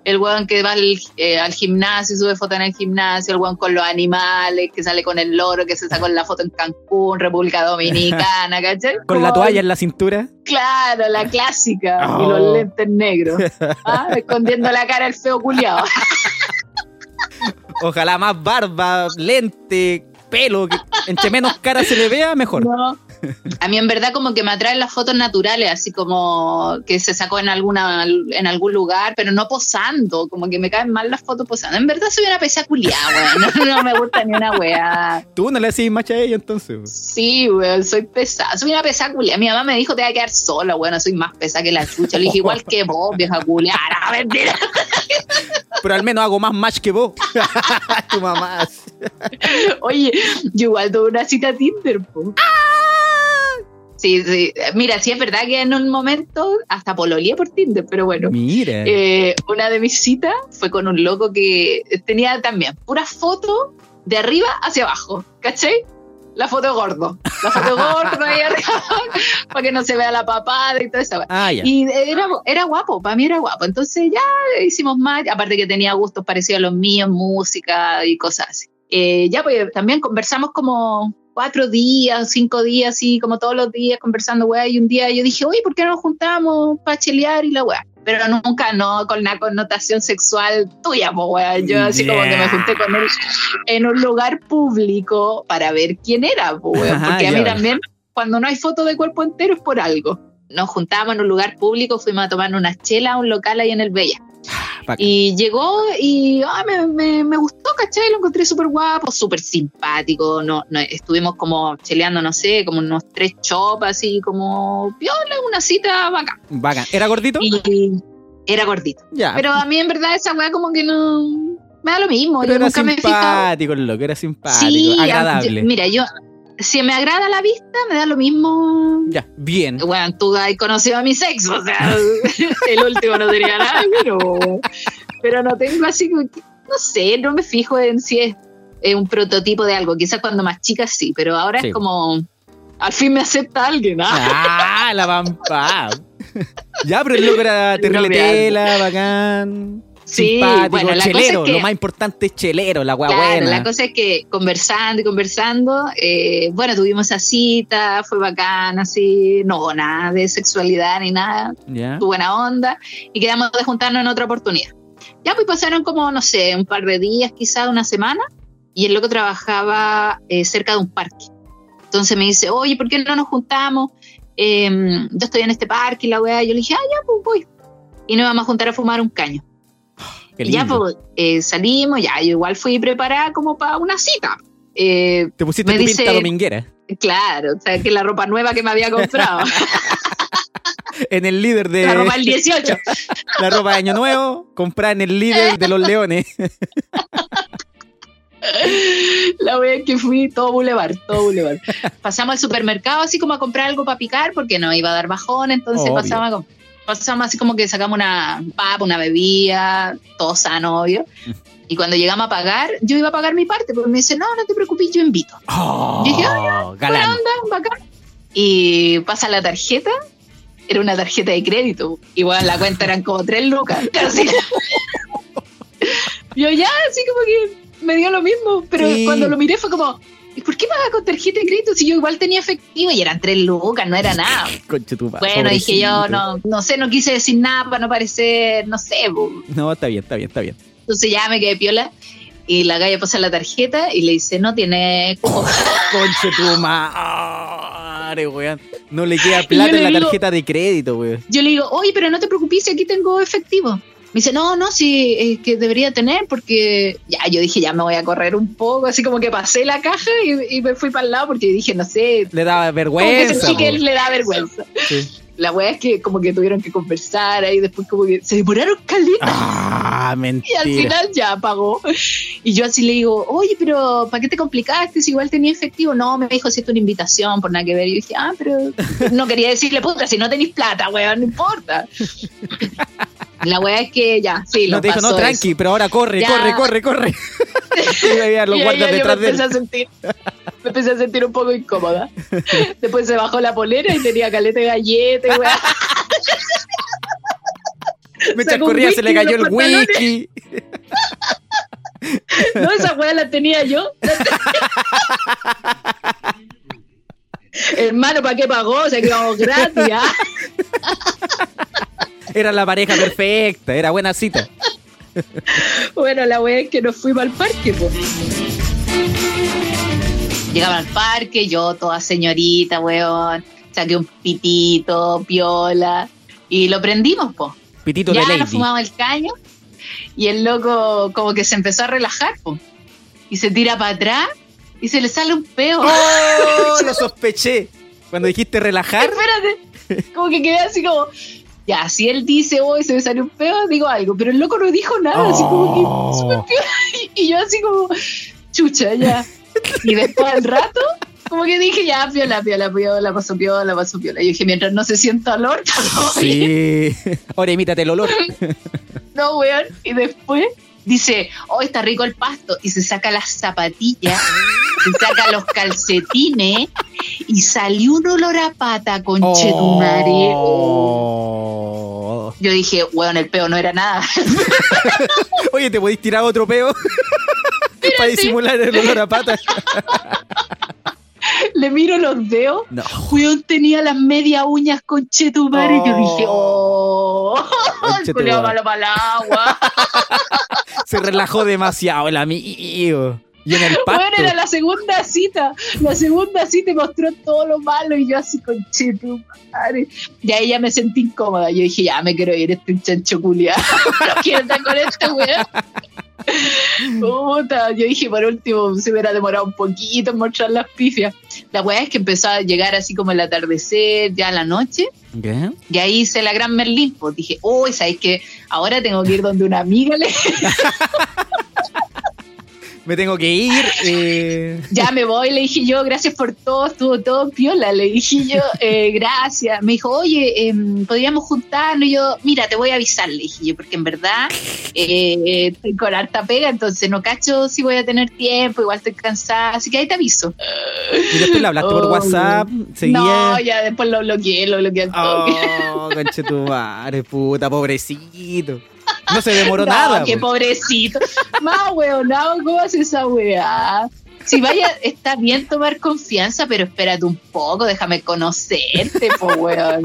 El weón que va al, eh, al gimnasio, sube foto en el gimnasio, el weón con los animales, que sale con el loro, que se sacó la foto en Cancún, República Dominicana, [laughs] ¿cachai? Con la toalla en la cintura. Claro, la clásica. Y Oh. los lentes negros. [laughs] Ah, escondiendo la cara el feo culiado. [laughs] Ojalá más barba, lente, pelo. que entre menos cara se le vea, mejor. No. A mí en verdad como que me atraen las fotos naturales, así como que se sacó en alguna en algún lugar, pero no posando, como que me caen mal las fotos posando. En verdad soy una pesa culiada. No, no me gusta ni una weá. Tú no le hacías match a ella entonces. Sí, weón, soy pesada. Soy una pesa culiada. Mi mamá me dijo te voy a quedar sola, weón. Soy más pesa que la chucha. Le dije igual que vos, vieja culiada. Mentira. Pero al menos hago más match que vos. [laughs] tu mamá. Oye, yo igual tuve una cita Tinder, po. Sí, sí. Mira, sí es verdad que en un momento hasta pololeé por Tinder, pero bueno. Mira. Eh, una de mis citas fue con un loco que tenía también puras fotos de arriba hacia abajo, ¿cachai? La foto gordo, la foto gordo ahí arriba, [laughs] para que no se vea la papada y todo eso. ah. Y era, era guapo, para mí era guapo. Entonces ya hicimos más, aparte que tenía gustos parecidos a los míos, música y cosas así. Eh, ya pues también conversamos como cuatro días, cinco días, así como todos los días conversando, weá, y un día yo dije, oye, ¿por qué no nos juntamos para chelear y la weá? Pero nunca, no, con una connotación sexual tuya, pues, weá. Yo así como que me junté con él en un lugar público para ver quién era, weá. Ajá, Porque a mí también, cuando no hay foto de cuerpo entero es por algo nos juntábamos en un lugar público, fuimos a tomar unas chelas a un local ahí en el Bella. Bacán. Y llegó y ah, me, me, me gustó, ¿cachai? Lo encontré súper guapo, súper simpático. No, no, estuvimos como cheleando, no sé, como unos tres chopas, así como piola, una cita bacán. Bacán. ¿Era gordito? Y era gordito. ya. Pero a mí en verdad esa weá como que no... Me da lo mismo, Pero yo era nunca me simpático, el loco, era simpático, Sí, agradable. yo- mira, yo... Si me agrada la vista, me da lo mismo ya, bien. bueno, tú has conocido a mi sexo, o sea, [laughs] el último no tenía nada, pero, pero no tengo así, no sé, no me fijo en si es, un prototipo de algo, quizás cuando más chica sí, pero ahora Sí. es como, al fin me acepta alguien, ¿ah? Ah, la pampa. ya, pero el loco era [laughs] terrible No tela, bacán. Sí, simpático, bueno, la cosa es chelero. que- Lo más importante es chelero, la Claro, buena. la cosa es que conversando y conversando, eh, bueno, tuvimos esa cita, fue bacán, así, no nada de sexualidad ni nada, Ya. tu buena onda y quedamos de juntarnos en otra oportunidad. Ya pues pasaron como, no sé, un par de días, quizás una semana, y el loco trabajaba eh, cerca de un parque. Entonces me dice, oye, ¿por qué no nos juntamos? Eh, yo estoy en este parque y la weá, yo le dije, ah, ya, pues voy. Y nos vamos a juntar a fumar un caño. Ya pues eh, salimos, ya, yo igual fui preparada como para una cita. Eh, Te pusiste me tu dice- pinta dominguera. claro, o sea, que la ropa nueva que me había comprado, [laughs] En el líder de. la ropa del 18. [laughs] la ropa de Año Nuevo, comprar en el líder de los leones. [laughs] La vez que fui, todo bulevar, todo bulevar. Pasamos al supermercado así como a comprar algo para picar porque no iba a dar bajón, entonces Obvio. pasamos, a com- pasamos así como que sacamos una papa, una bebida, todo sano, obvio. [laughs] Y cuando llegamos a pagar, yo iba a pagar mi parte, porque me dice, no, no te preocupes, yo invito. Oh, Dije, galán. Buena onda, bacán. Y pasa la tarjeta era una tarjeta de crédito. Igual la cuenta eran como tres lucas. [laughs] Casi. [laughs] Yo ya, así como que me dio lo mismo, pero Sí. cuando lo miré fue como, ¿y por qué pagas con tarjeta de crédito si yo igual tenía efectivo y eran tres lucas, no era nada? Conche tu madre, Bueno, dije yo, no, no sé, no quise decir nada para no parecer, no sé. No, está bien, está bien, está bien. entonces ya me quedé piola y la galla pasa la tarjeta y le dice, no tiene cupo. Conche tu madre, weón. No le queda plata le en la digo- tarjeta de crédito, weón. Yo le digo, oye, pero no te preocupes, aquí tengo efectivo. Me dice, no, no, sí, es que debería tener porque ya, yo dije, ya me voy a correr un poco, así como que pasé la caja y, y me fui para el lado porque dije, no sé, Le daba como que vergüenza. sentí que le da vergüenza. Sí. La wea es que como que tuvieron que conversar ahí, después como que se demoraron caleta. Ah, Y al mentira. final ya pagó. Y yo así le digo, oye, pero ¿para qué te complicaste si igual tenía efectivo? No, me dijo, si es una invitación, por nada que ver. Y yo dije, ah, pero [laughs] no quería decirle, puta, si no tenéis plata, weón, no importa. [laughs] La wea es que ya, sí, lo No te dijo, no, tranqui, eso. pero ahora corre, Ya. corre, corre, corre. [laughs] y veía los guardas ya yo detrás me de él. empecé a sentir, me empecé a sentir un poco incómoda. [laughs] Después se bajó la polera y tenía caleta de galleta weá. [laughs] Me corría, se le cayó el pantalones. whisky. No, esa weá la tenía yo. Hermano, ¿para qué pagó? O sea, que vamos gratis, ¿ah? Era la pareja perfecta, era buena cita. Bueno, la wea es que nos fuimos al parque, pues. Llegaba al parque, yo toda señorita, weón. Saqué un pitito, piola. Y lo prendimos, pues. Pitito Ya de nos lady. fumamos el caño. Y el loco como que se empezó a relajar, pues. Y se tira para atrás y se le sale un peo. ¡Oh! Lo sospeché. Cuando dijiste relajar, [laughs] Espérate. Como que quedé así como. Ya, si él dice, hoy se me salió un peo, digo algo. Pero el loco no dijo nada, así como Oh. que. súper piola. Y, y yo así como. Chucha, ya. Y después al rato, como que dije, ya, piola, piola, piola, pasó piola, pasó piola. Y yo dije, mientras no se sienta olor, [laughs] bien. Sí. Ahora imítate el olor. [laughs] No, weón. Y después dice, oh, está rico el pasto. Y se saca las zapatillas, se saca los calcetines y salió un olor a pata, conchetumare. Oh. Yo dije, weón, el peo no era nada. [laughs] Oye, ¿te podéis tirar otro peo? [laughs] Para disimular el olor a pata. [laughs] [laughs] Le miro los dedos. No. Weón tenía las medias uñas con chetumare. Y yo dije, oh, [laughs] el Conche tu culiao madre. malo para el agua. [laughs] Se relajó demasiado el amigo. Y en el pasto. Bueno, era la segunda cita. La segunda cita mostró todo lo malo y yo así con chetumare. Y ahí ya me sentí incómoda. Yo dije, ya me quiero ir, este chancho culiao. no quiero estar con este weón. Puta, yo dije por último se hubiera demorado un poquito en mostrar las pifias. La weá es que empezó a llegar así como el atardecer, ya la noche, ¿Qué? y ahí hice la gran Merlín. Pues dije, uy, ¿sabes qué? Ahora tengo que ir donde una amiga le [laughs] Me tengo que ir. [laughs] eh, ya me voy, le dije yo, gracias por todo, estuvo todo piola, le dije yo, [laughs] eh, gracias. Me dijo, oye, em, podríamos juntarnos. Y yo, mira, te voy a avisar, le dije yo, porque en verdad eh, estoy con harta pega, entonces no cacho si voy a tener tiempo, igual estoy cansada, así que ahí te aviso. Y después le hablaste por Oh, WhatsApp. Seguía. No, ya después lo bloqueé, lo bloqueé al toque. Oh, conche tu madre, puta, pobrecito. No se demoró [laughs] No, nada. qué po. pobrecito. Más weonado, ¿cómo hace esa weá? Si vaya, está bien tomar confianza, pero espérate un poco, déjame conocerte, po weón.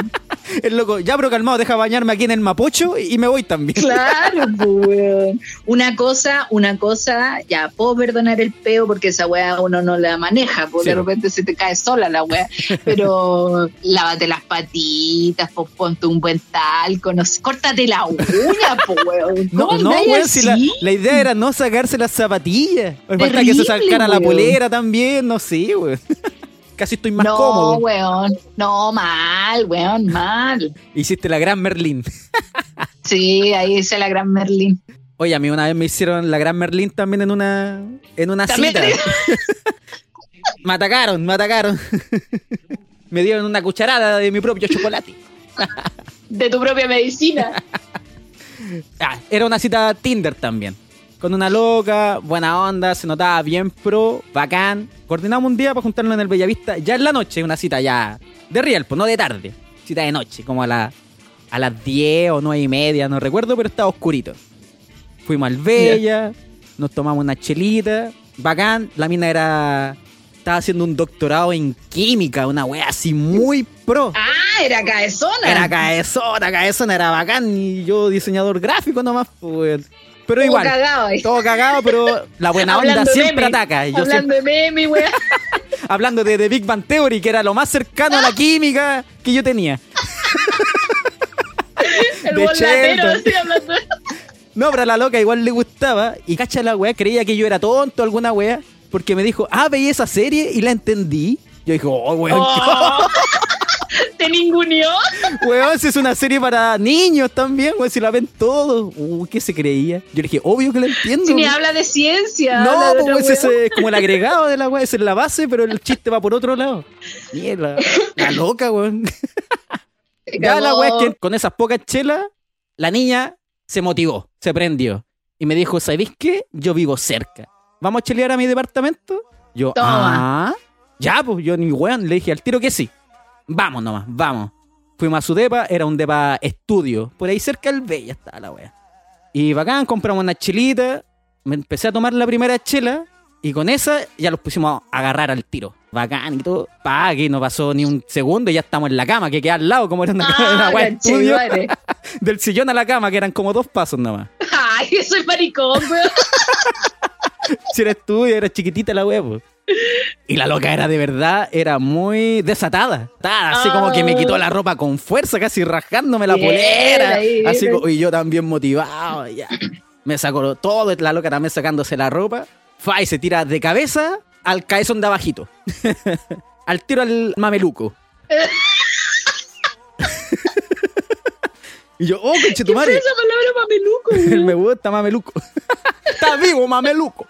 El loco, ya pero calmado, deja bañarme aquí en el Mapocho y me voy también. Claro, [laughs] weón. Una cosa, una cosa, ya puedo perdonar el peo porque esa weá uno no la maneja, porque Sí. de repente se te cae sola la weá. Pero [laughs] lávate las patitas, po, ponte un buen talco, no sé, córtate la uña, po weón. No, ¿Cómo no, weón, si la, idea era no sacarse las zapatillas. Falta que se sacara la polera también, no sé, weón. [laughs] Casi estoy más no, cómodo. weón. No, mal, weón, mal. Hiciste la gran Merlín. Sí, ahí hice la gran Merlín. Oye, a mí una vez me hicieron la gran Merlín también en una, en una También cita. [laughs] me atacaron, me atacaron. [laughs] me dieron una cucharada de mi propio chocolate. De tu propia medicina. Ah, era una cita Tinder también. Con una loca, buena onda, se notaba bien pro, bacán. Coordinamos un día para juntarnos en el Bellavista, ya en la noche, una cita ya de real, pues no de tarde. cita de noche, como a, la, a las 10 o 9 y media, no recuerdo, pero estaba oscurito. Fuimos al Bella, nos tomamos una chelita, bacán, la mina era... Estaba haciendo un doctorado en química, una wea así muy pro. Ah, era caezona. Era caezona, caezona, era bacán. Y yo diseñador gráfico nomás, pues. Pero Todo igual, cagado todo cagado, pero la buena onda de siempre meme. ataca. Y yo Hablando siempre, de meme, weá. hablando de The [laughs] Big Bang Theory, que era lo más cercano a la química que yo tenía. El De voladero, así hablando. No, pero a la loca igual le gustaba. Y cacha la weá, creía que yo era tonto, alguna weá. Porque me dijo, ah, veí esa serie y la entendí. Yo dije, oh, weón, Oh. [laughs] Te ninguneó. weón, si es una serie para niños también, weón, si la ven todos. Uh, ¿qué se creía? Yo le dije, obvio que la entiendo. Si ni weón". habla de ciencia. No, de pues otra ese es como el agregado de la weá, esa es la base, pero el chiste va por otro lado. Mierda, la loca, weón. Ya la weá es que con esas pocas chelas, la niña se motivó, se prendió. Y me dijo, ¿sabéis qué? Yo vivo cerca. ¿Vamos a chelear a mi departamento? Yo, Toma. ah, ya, pues yo ni weón, le dije al tiro que sí. Vamos nomás, vamos. Fuimos a su depa, era un depa estudio. Por ahí cerca del Bella estaba la wea. Y bacán, compramos una chelita. Me empecé a tomar la primera chela. Y con esa ya los pusimos a agarrar al tiro. Bacán y todo. Pa, que no pasó ni un segundo y ya estamos en la cama, que queda al lado, como era una, una Ah, wea estudio. [laughs] Del sillón a la cama, que eran como dos pasos nomás. [laughs] Ay, soy maricón, weón. [laughs] Si era estudio, era chiquitita la wea, po. Y la loca era de verdad, era muy desatada. Así como que me quitó la ropa con fuerza, casi rajándome la polera. ahí, Así bien. co- y yo también motivado. ya. Me sacó todo, la loca también sacándose la ropa. Fa, y se tira de cabeza al caezón de abajito. [laughs] al tiro al mameluco. [laughs] y yo, oh, ¿Qué fue conchetumare. esa palabra mameluco, [laughs] me gusta mameluco. Está vivo, mameluco.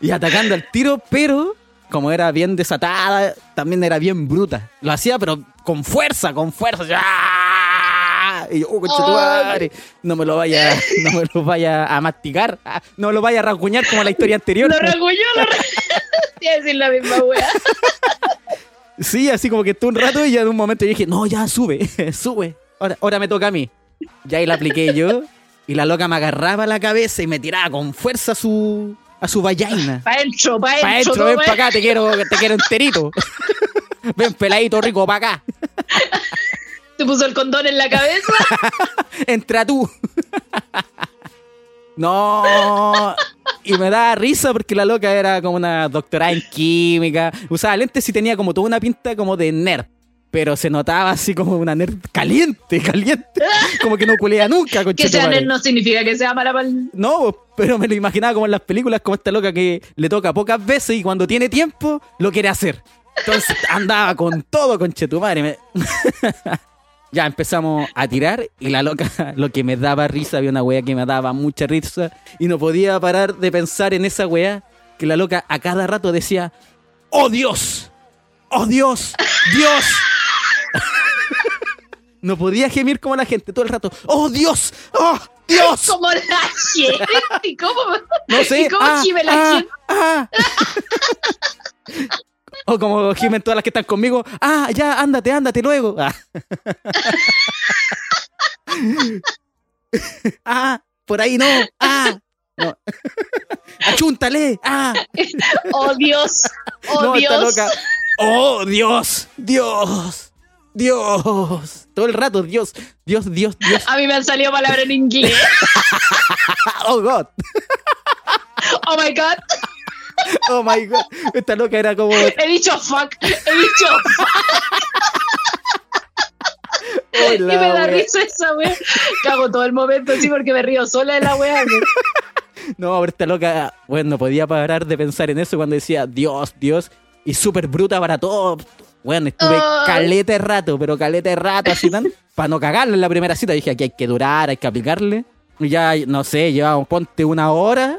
Y atacando al tiro, pero como era bien desatada, también era bien bruta. Lo hacía, pero con fuerza, con fuerza. ¡Ah! Y yo, oh, conchetumare, no me lo vaya, [laughs] no me lo vaya a masticar, ah, no me lo vaya a rasguñar como la historia anterior. Lo regulló, lo a [laughs] decir la misma weá. [laughs] Sí, así como que estuve un rato y ya en un momento yo dije, no, ya sube, sube. Ahora, ahora me toca a mí. Ya ahí la apliqué yo. Y la loca me agarraba la cabeza y me tiraba con fuerza su, a su vallaina. [laughs] Pa' adentro, pa' Pa' adentro. adentro, ven para weón. acá, te quiero, te quiero enterito. [laughs] Ven, peladito rico, para acá. Te puso el condón en la cabeza. [laughs] Entra tú. No. Y me daba risa porque la loca era como una doctorada en química. Usaba lentes y tenía como toda una pinta como de nerd. Pero se notaba así como una nerd caliente, caliente. [laughs] Como que no culea nunca, con Que sea nerd no significa que sea mala No, pero me lo imaginaba como en las películas, como esta loca que le toca pocas veces y cuando tiene tiempo lo quiere hacer. Entonces [laughs] andaba con todo, con Chetumare. Me... [laughs] ya empezamos a tirar y la loca, lo que me daba risa, había una wea que me daba mucha risa y no podía parar de pensar en esa wea que la loca a cada rato decía: ¡Oh Dios! ¡Oh Dios! ¡Dios! No podía gemir como la gente todo el rato. ¡Oh Dios! ¡Oh Dios! [laughs] Como la gente. ¿Y cómo, No sé. ¿Y cómo ah, gime la ah, gente? ah. [laughs] o como gimen todas las que están conmigo. Ah, ya, ándate, ándate luego. Ah, [laughs] Ah, por ahí no. Ah. No. Achúntale. Ah. Oh Dios. Oh no, Dios. loca. Oh, Dios. Dios. Dios. Todo el rato, Dios. Dios, Dios, Dios. A mí me han salido palabras en inglés. [laughs] Oh, God. Oh my god. Oh, my God. Esta loca era como... He dicho fuck. He dicho fuck. oh, y me da wea. risa esa wea. Cago todo el momento así porque me río sola de la wea. wea. No, pero esta loca, bueno, no podía parar de pensar en eso cuando decía Dios, Dios, y súper bruta para todo. Bueno, estuve Ay. caleta de rato, pero caleta de rato así tan, [laughs] para no cagarle en la primera cita. Dije, aquí hay que durar, hay que aplicarle. Y ya, no sé, llevamos, ponte una hora,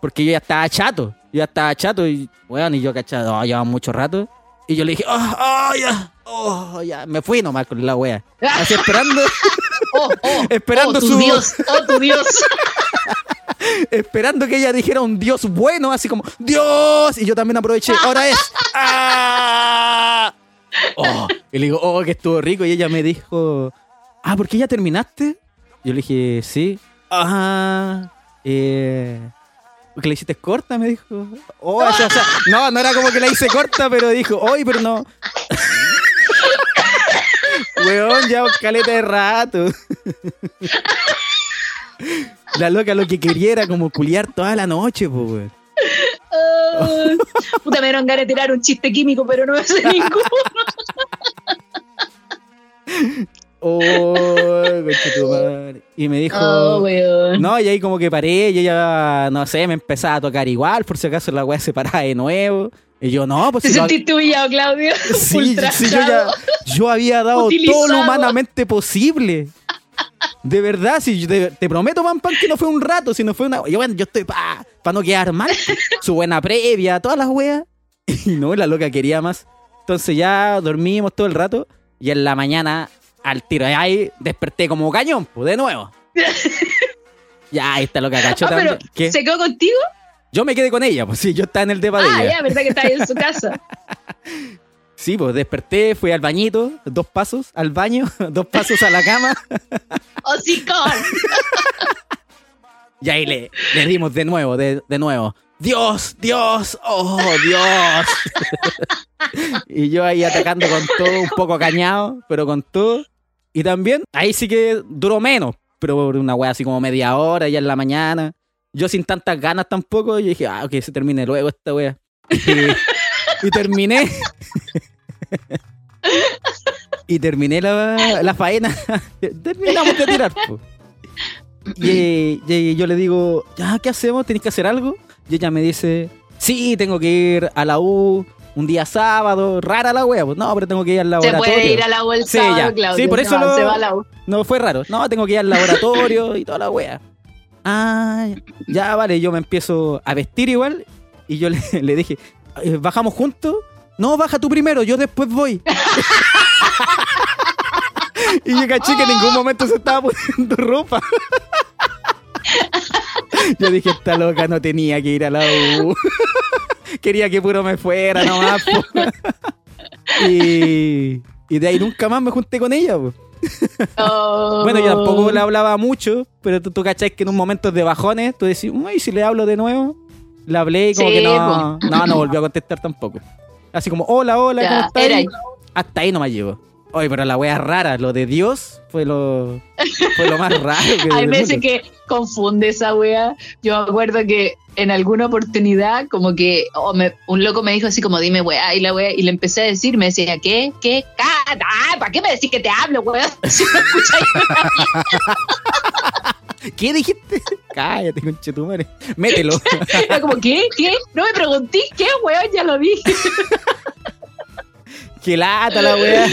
porque yo ya estaba chato. Yo ya estaba chato y, bueno, y yo cachado, oh, llevamos mucho rato. Y yo le dije, oh, oh, ya, oh, ya, me fui nomás con la wea. Así esperando, [laughs] Oh, oh, [laughs] Esperando oh, tu su- Dios. Oh, tu Dios. esperando que ella dijera un Dios bueno, así como, Dios. Y yo también aproveché, ahora es. ¡Ah! Oh, y le digo, oh, que estuvo rico. Y ella me dijo, ah, ¿por qué ya terminaste? Yo le dije, sí. Ajá. Eh, ¿Que la hiciste corta? Me dijo. Oh, o sea, no, no era como que la hice corta, pero dijo, oye, pero no. [laughs] Weón, ya caleta de rato. La loca lo que quería era como culiar toda la noche, pues, weón. Puta, me dieron ganas de tirar un chiste químico, pero no me sé ninguno. [laughs] Oh, concha tu madre. Y me dijo. Oh. No, y ahí como que paré, y ella, no sé, me empezaba a tocar igual, por si acaso la weá se paraba de nuevo. Y yo, no, pues ¿Te si lo- sentiste humillado, Claudio? Sí, [laughs] sí, yo ya. Yo había dado todo lo humanamente posible. De verdad, si yo te, te prometo, Pan Pan, que no fue un rato, sino fue una. Yo, bueno, yo estoy para no quedar mal. Su buena previa, todas las weas. [laughs] Y no, la loca quería más. Entonces ya dormimos todo el rato. Y en la mañana, al tiro de ahí, desperté como cañón, pues, de nuevo. [laughs] Ya, está loca cachó Ah, pero también. ¿Qué? ¿se quedó contigo? Yo me quedé con ella, pues sí, yo estaba en el depa de Ah, ella. ya, verdad que está ahí en su [laughs] casa. Sí, pues desperté, fui al bañito, dos pasos al baño, [laughs] dos pasos a la cama, [laughs] Hocicón. [laughs] y ahí le, le dimos de nuevo, de, de nuevo. Dios, Dios, oh, Dios. y yo ahí atacando con todo, un poco cañado, pero con todo. Y también, ahí sí que duró menos, pero por una wea así como media hora, ya en la mañana. Yo sin tantas ganas tampoco, y dije, ah, que se termine luego esta wea. Y, y terminé. y terminé la, la faena. Terminamos de tirar. po. Y, y yo le digo, ya, ¿qué hacemos? ¿Tenéis que hacer algo? Y ella me dice, sí, tengo que ir a la U un día sábado. Rara la wea. Pues no, pero tengo que ir al Se laboratorio. puede ir a la bolsa, Sí, ya. Claudio. Sí, por eso No, lo- se va a la U. No, fue raro. No, tengo que ir al laboratorio y toda la wea. Ah, ya vale, yo me empiezo a vestir igual. Y yo le, le dije, "Eh, ¿bajamos juntos? No, baja tú primero, yo después voy. [laughs] y yo caché que en ningún momento se estaba poniendo ropa. [laughs] yo dije, esta loca no tenía que ir a la U. [laughs] Quería que puro me fuera nomás. y, y de ahí nunca más me junté con ella. Bueno, yo tampoco le hablaba mucho, pero tú, tú que en un momento de bajones, tú decís, uy, si le hablo de nuevo, le hablé y como Sí, que no, no, no volvió a contestar tampoco. Así como, hola, hola, Ya, ¿cómo estás? era ahí. Hasta ahí nomás llegó. Oye, pero la wea rara, lo de Dios fue lo, fue lo más raro que [laughs] Hay veces que confunde esa wea. Yo me acuerdo que en alguna oportunidad, como que oh, me- un loco me dijo así como, dime wea, y la wea, y le empecé a decir, me decía, ¿qué? ¿Qué? Ca- Ah, ¿Para qué me decís que te hablo, wea? [laughs] Si no escucháis ¿Qué dijiste? [laughs] Cállate, conchetumare. Mételo. [laughs] Era como, ¿qué? ¿Qué? No me pregunté, ¿qué, weón? Ya lo dije. [laughs] Qué lata la wea.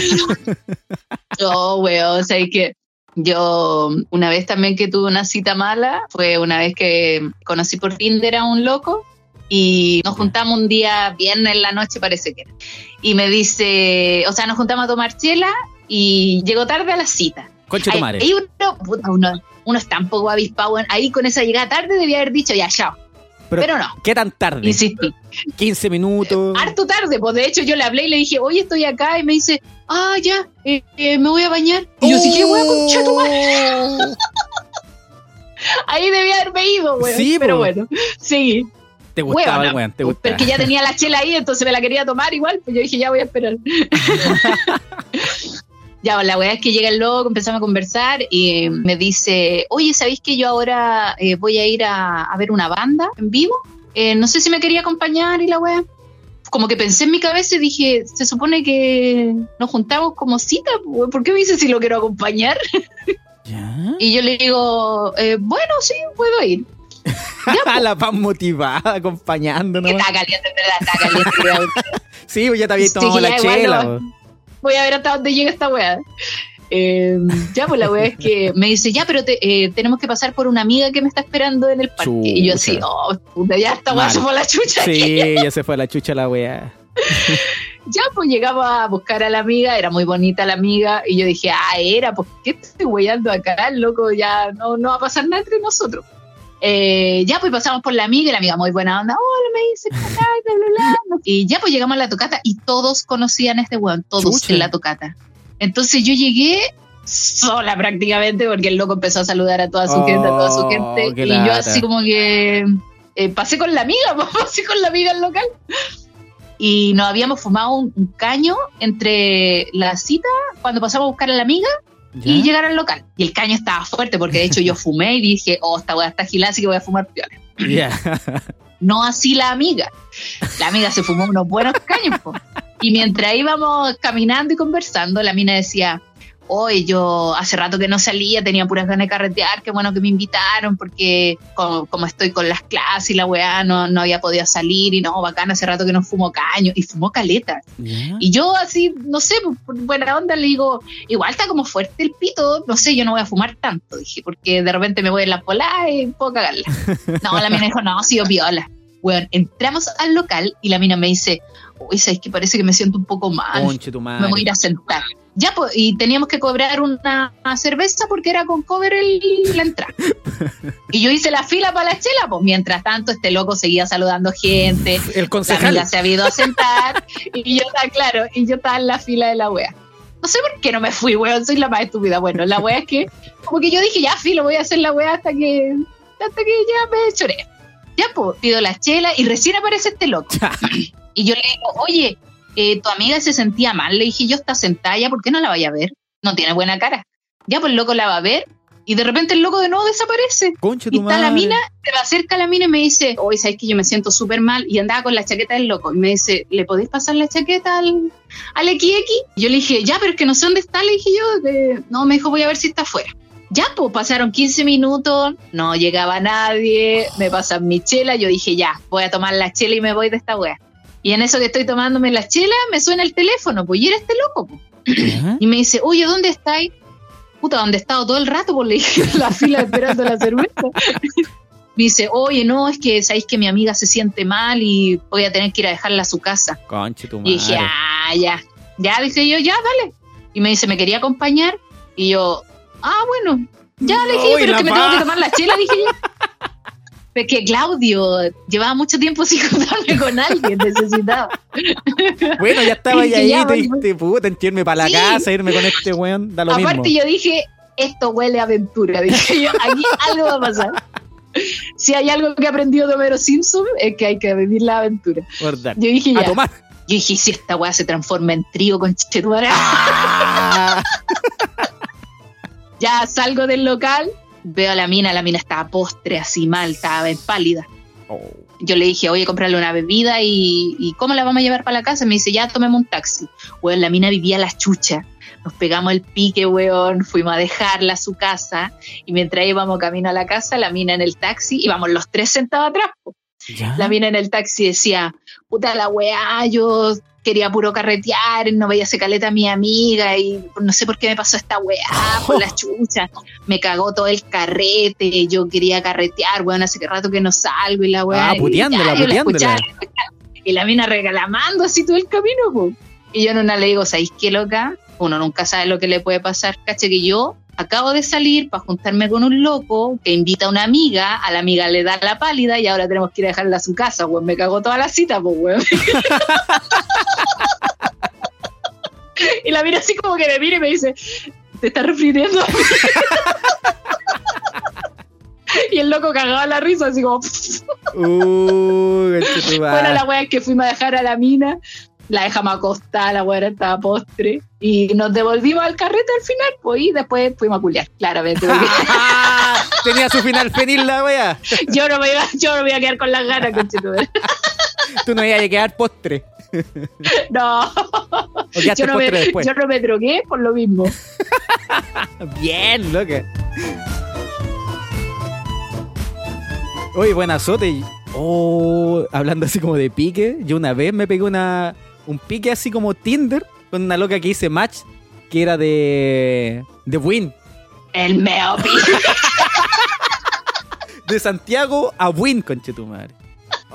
Oh, weón, o sea, es que yo una vez también que tuve una cita mala, fue una vez que conocí por Tinder a un loco y nos juntamos un día, viernes en la noche parece que era. Y me dice, o sea, nos juntamos a tomar chela y llegó tarde a la cita. Conchetumare. Ahí uno, puta, uno, uno es tan poco avispado, weón. ahí con esa llegada tarde debía haber dicho, ya, chao. Pero, Pero no, ¿Qué tan tarde? insistí. 15 minutos. harto tarde, pues de hecho yo le hablé y le dije, oye, estoy acá, y me dice, ah, ya, eh, eh, me voy a bañar. Y yo dije, weón, madre". Ahí debía haberme ido, weón. Sí, pero po. bueno, sí. Te gustaba el weón, te gustaba. que ya tenía la chela ahí, entonces me la quería tomar igual, pues yo dije, ya voy a esperar. [laughs] [laughs] ya, la weá es que llega el loco, empezamos a conversar y me dice, oye, ¿sabéis que yo ahora eh, voy a ir a, a ver una banda en vivo? Eh, no sé si me quería acompañar y la weá. Como que pensé en mi cabeza y dije, se supone que nos juntamos como cita, pues, ¿por qué me dice si lo quiero acompañar? [laughs] ¿Ya? Y yo le digo, eh, bueno, sí, puedo ir. [laughs] la pan motivada, acompañándonos. Está caliente, en verdad, está caliente. [laughs] Sí, pues ya te habías Sí, tomado ya la igual chela. no. Voy a ver hasta dónde llega esta weá. Eh, ya, pues la weá es que [laughs] me dice, ya, pero te- eh, tenemos que pasar por una amiga que me está esperando en el parque. Y yo así, oh, puta, ya esta weá se fue a la chucha. Sí, [laughs] ya se fue a la chucha la wea. [laughs] Ya, pues llegamos a buscar a la amiga, era muy bonita la amiga, y yo dije, ah, era, pues, ¿qué estoy weyando acá? Loco ya no, no va a pasar nada entre nosotros. Eh, ya pues pasamos por la amiga y la amiga muy buena onda, hola, me dice, bla, bla, bla, [laughs] y ya pues llegamos a la tocata y todos conocían a este weón, todos Chucha. en la tocata. Entonces yo llegué sola prácticamente porque el loco empezó a saludar a toda su Oh, gente, a toda su gente qué y yo lata. así como que eh, pasé con la amiga, [laughs] pasé con la amiga al local y nos habíamos fumado un, un caño entre la cita cuando pasamos a buscar a la amiga ¿Ya? y llegar al local. Y el caño estaba fuerte porque de hecho yo [laughs] fumé y dije, oh, esta weá está gilada, así que voy a fumar piola. [laughs] No así la amiga. La amiga se fumó unos buenos caños. po. Y mientras íbamos caminando y conversando, la mina decía, hoy yo hace rato que no salía, tenía puras ganas de carretear, qué bueno que me invitaron porque como, como estoy con las clases y la weá no, no había podido salir y no, bacán, hace rato que no fumo caño y fumó caleta. Y yo así, no sé, por- por buena onda le digo, igual está como fuerte el pito, no sé, yo no voy a fumar tanto, dije, porque de repente me voy en la pola y puedo cagarla. [laughs] No, la mina dijo, no, sí, yo viola. Bueno, entramos al local y la mina me dice, uy, sabes que parece que me siento un poco mal, Conche tu madre. me voy a ir a sentar. Ya, pues, y teníamos que cobrar una, cerveza porque era con cover el, la entrada. [laughs] y yo hice la fila para la chela, pues mientras tanto este loco seguía saludando gente, El la concejal. amiga se había ido a sentar y yo estaba, claro, y yo estaba en la fila de la wea. No sé por qué no me fui, weón, soy la más estúpida. Bueno, la wea es que, como que yo dije, ya, filo, voy a hacer la wea hasta que, hasta que ya me choré. Ya, pues, pido la chela y recién aparece este loco. y yo le digo, oye, eh, tu amiga se sentía mal. Le dije, yo está sentada ya, ¿por qué no la vaya a ver? No tiene buena cara. Ya, pues el loco la va a ver y de repente el loco de nuevo desaparece. Conche Y tu está madre. la mina, se me acerca la mina y me dice, hoy sabes que yo me siento súper mal y andaba con la chaqueta del loco. Y me dice, ¿le podéis pasar la chaqueta al, al XX? Y yo le dije, ya, pero es que no sé dónde está, le dije yo. de- no, me dijo, voy a ver si está afuera. Ya, pues pasaron 15 minutos, no llegaba nadie, me pasan mi chela, yo dije, ya, voy a tomar la chela y me voy de esta wea. Y en eso que estoy tomándome la chela, me suena el teléfono, pues, y era este loco, pues. Y me dice, oye, ¿dónde estáis? Puta, ¿dónde he estado todo el rato? Pues le dije, la fila esperando la cerveza. Me dice, oye, no, es que sabéis que mi amiga se siente mal y voy a tener que ir a dejarla a su casa. Conche tu Y dije, madre. ah, ya. Ya, dije yo, ya, dale. Y me dice, ¿me quería acompañar? Y yo, ah, bueno. Ya, le dije pero es que me tengo que tomar la chela, dije yo. [laughs] Es que Claudio llevaba mucho tiempo sin [laughs] juntarme con alguien, necesitaba. Bueno, ya estaba ahí, ahí ya, te dijiste, puta, en irme para la Sí. casa, irme con este weón, da lo Aparte mismo. yo dije, esto huele a aventura. Dije yo, aquí algo va a pasar. Si hay algo que he aprendido de Homero Simpson es que hay que vivir la aventura. Yo dije A ya. tomar. Yo dije, si esta weá se transforma en trío con Chetumara. Ah. [laughs] Ya salgo del local, veo a la mina, la mina estaba postre, así mal, estaba pálida. Oh. Yo le dije, oye, comprarle una bebida y, y ¿cómo la vamos a llevar para la casa? Me dice, ya, tomemos un taxi. Weón, la mina vivía la chucha. Nos pegamos el pique, weón, fuimos a dejarla a su casa y mientras íbamos camino a la casa, la mina en el taxi, íbamos los tres sentados atrás. La mina en el taxi decía, puta la weá, yo quería puro carretear, no veía ese caleta a mi amiga y no sé por qué me pasó esta weá, [laughs] por la chucha. Me cagó todo el carrete, yo quería carretear, weón, hace que rato que no salgo y la weá. Ah, y puteándola, ya, la puteándola. la. Y la mina regalamando así todo el camino, po. Y yo en una le digo, ¿sabéis qué loca? Uno nunca sabe lo que le puede pasar, caché que yo acabo de salir para juntarme con un loco que invita a una amiga, a la amiga le da la pálida y ahora tenemos que ir a dejarla a su casa, weón. Me cagó toda la cita, pues, weón. [laughs] y la mira así como que me mira y me dice, ¿te estás refiriendo a mí?" [laughs] Y el loco cagaba la risa, así como. [laughs] Uh, Bueno, la wea es que fuimos a dejar a la mina, la dejamos acostada, la wea estaba postre, y nos devolvimos al carrete al final, pues, y después fuimos a culiar, claramente. porque Ah, [laughs] [laughs] Tenía su final feliz la wea. yo, no me iba, yo no me iba a quedar con las ganas, conchetumare. [laughs] Tú no ibas a quedar postre. No, yo no, me, yo no me drogué por lo mismo. Bien, loca. Oye, buena sote. Oh, hablando así como de pique, yo una vez me pegué una un pique así como Tinder con una loca que hice match que era de de Win, El meopi. [laughs] de Santiago a Win, conche tu madre.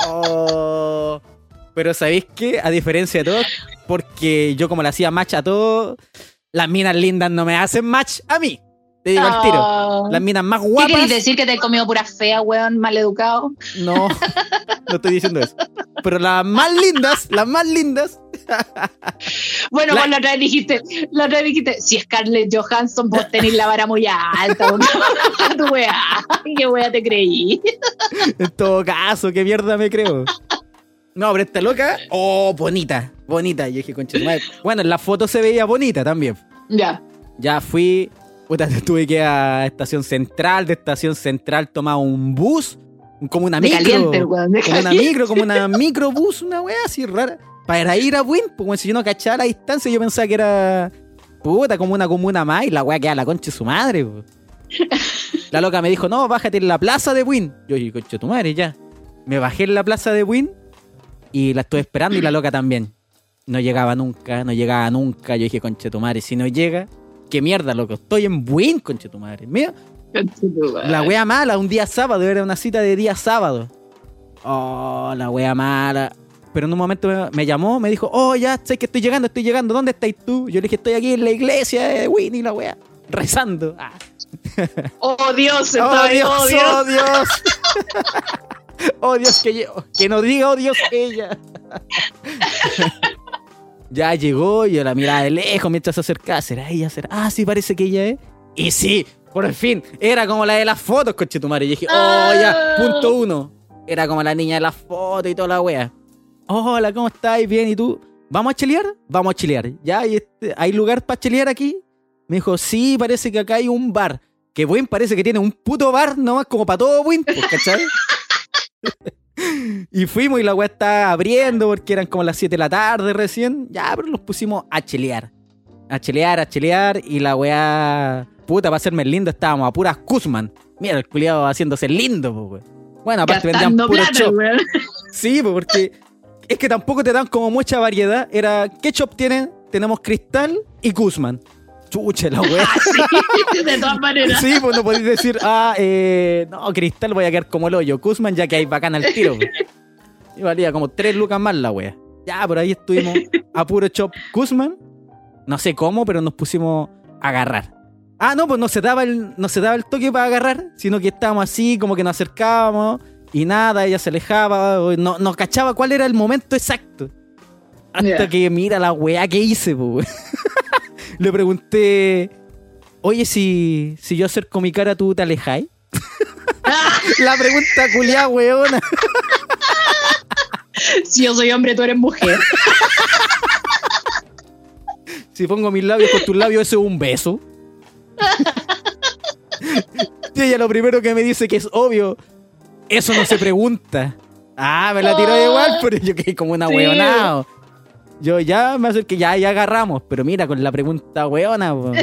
Oh, pero ¿sabéis qué? A diferencia de todos, porque yo como le hacía match a todos, las minas lindas no me hacen match a mí. Te digo al tiro. Oh. Las minas más ¿Qué guapas. querés decir que te he comido pura fea, weón, mal educado? No, no estoy diciendo eso. Pero las más lindas, las más lindas, Bueno, La- vos la otra vez dijiste, la otra vez dijiste, si Scarlett Johansson vos tenés la vara muy alta, [laughs] tu weá, qué weá te creí. en todo caso, qué mierda me creo. No, pero esta loca, oh, bonita, bonita. Y yo dije, concha. Bueno, en la foto se veía bonita también. Ya. Ya fui, puta, [laughs] tuve que ir a Estación Central, de Estación Central tomaba un bus, como una De micro. caliente, weón, como una caliente. micro, como una [laughs] microbús, una wea así rara. Para ir a Win, pues como si yo no cachaba la distancia, yo pensaba que era puta, como una comuna más, y la wea queda la concha de su madre, po. La loca me dijo, no, bájate en la plaza de Win. Yo dije, concha tu madre, ya. Me bajé en la plaza de Win y la estuve esperando y la loca también. No llegaba nunca, no llegaba nunca. Yo dije, concha tu madre, si no llega, qué mierda, loco. Estoy en Win, concha de tu madre. Mira, la wea mala, un día sábado, era una cita de día sábado. Oh, la wea mala. Pero en un momento me, me llamó, me dijo, oh, ya, sé que estoy llegando, estoy llegando, ¿dónde estáis tú? Yo le dije, estoy aquí en la iglesia de Winnie, la wea, rezando. Ah. [laughs] Oh Dios, Oh Dios, oh Dios. oh Dios. [laughs] oh Dios, que, yo- que no diga oh Dios ella. [laughs] ya llegó y yo la miraba de lejos mientras se acercaba. ¿Será ella? ¿Será? Ah, sí, parece que ella es. Y sí, por fin, era como la de las fotos, conchetumare. Y dije, oh, ya, Ah. punto uno. Era como la niña de las fotos y toda la wea. Hola, ¿cómo estáis? Bien, ¿y tú? ¿Vamos a chilear? Vamos a chilear. ¿Ya? ¿Y este- ¿Hay lugar para chilear aquí? Me dijo, sí, parece que acá hay un bar. Que Win parece que tiene un puto bar nomás como para todo Win, pues, ¿cachai? [laughs] [laughs] y fuimos y la weá estaba abriendo porque eran como las 7 de la tarde recién. Ya, pero nos pusimos a chelear. A chelear, a chelear. Y la weá, puta, para hacerme lindo, estábamos a puras Kuzman. Mira, el culiado haciéndose lindo, pues, weón. Bueno, aparte vendían puro chop. weón. [laughs] Sí, pues, porque es que tampoco te dan como mucha variedad. Era, ¿qué shop tienen? Tenemos Cristal y Guzmán. Chucha, la [laughs] weá. Sí, de todas maneras. Sí, pues no podéis decir, ah, eh, no, Cristal voy a quedar como el hoyo. Guzmán ya que hay bacán al tiro. Y valía como tres lucas más la wea. Ya, por ahí estuvimos a puro shop Guzmán. No sé cómo, pero nos pusimos a agarrar. Ah, no, pues no se daba el, no se daba el toque para agarrar, sino que estábamos así, como que nos acercábamos y nada, ella se alejaba, no, no cachaba cuál era el momento exacto. Hasta que mira la weá que hice, pues. [laughs] Le pregunté, oye, si, si yo acerco mi cara, ¿tú te alejáis? [laughs] la pregunta culiada, weona. Si yo soy hombre, tú eres mujer. Si pongo mis labios con tus labios, eso es un beso. y ella lo primero que me dice que es obvio, eso no se pregunta. Ah, me la tiró igual, pero yo quedé como una Sí. Yo ya me acerqué, ya, ya agarramos, pero mira, con la pregunta weona. po. [laughs]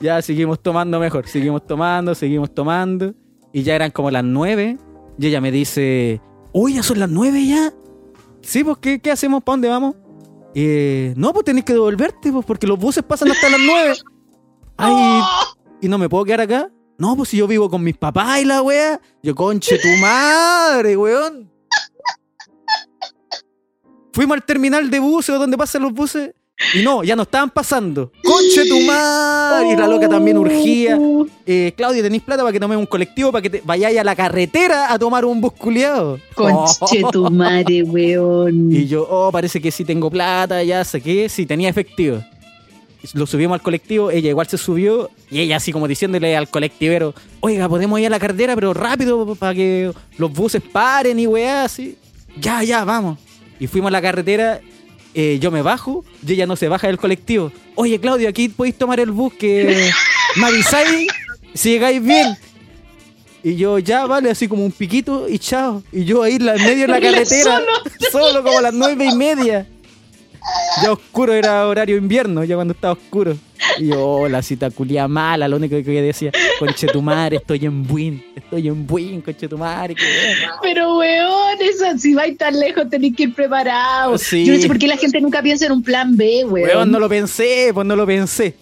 ya seguimos tomando mejor, seguimos tomando, seguimos tomando. Y ya eran como las nueve. Y ella me dice, uy, ya son las nueve ya. Sí, pues, ¿qué, qué hacemos? ¿Para dónde vamos? Eh, no, pues tenés que devolverte, pues, porque los buses pasan hasta las nueve. [laughs] Ay, Oh, ¿y no me puedo quedar acá? No, pues si yo vivo con mis papás y la wea. Yo, conche tu madre, weón. Fuimos al terminal de buses o donde pasan los buses. Y no, ya no estaban pasando. Conche tu madre. Y la loca también urgía. Eh, Claudia, ¿tenéis plata para que tomemos un colectivo para que te vayáis a la carretera a tomar un bus culiao? Conche tu madre, weón. [laughs] Y yo, oh, parece que sí tengo plata, ya saqué, sí tenía efectivo. Lo subimos al colectivo, ella igual se subió y ella así como diciéndole al colectivero, oiga, podemos ir a la carretera, pero rápido para que los buses paren y weá, así. Ya, ya, vamos. Y fuimos a la carretera, eh, yo me bajo y ella no se baja del colectivo. Oye, Claudio, aquí podéis tomar el bus que me avisáis si llegáis bien. Y yo, ya, vale, así como un piquito y chao. Y yo ahí en medio de la [laughs] carretera, solo como a las nueve y media. Ya oscuro era horario invierno, ya cuando estaba oscuro. Y yo, oh, la cita culia mala, lo único que decía, conchetumare, estoy en Buin, estoy en Buin, wea". Pero, weón, esa, si vais tan lejos tenéis que ir preparados. Sí. Yo no sé por qué la gente nunca piensa en un plan B, weón. Weón, no lo pensé, pues no lo pensé.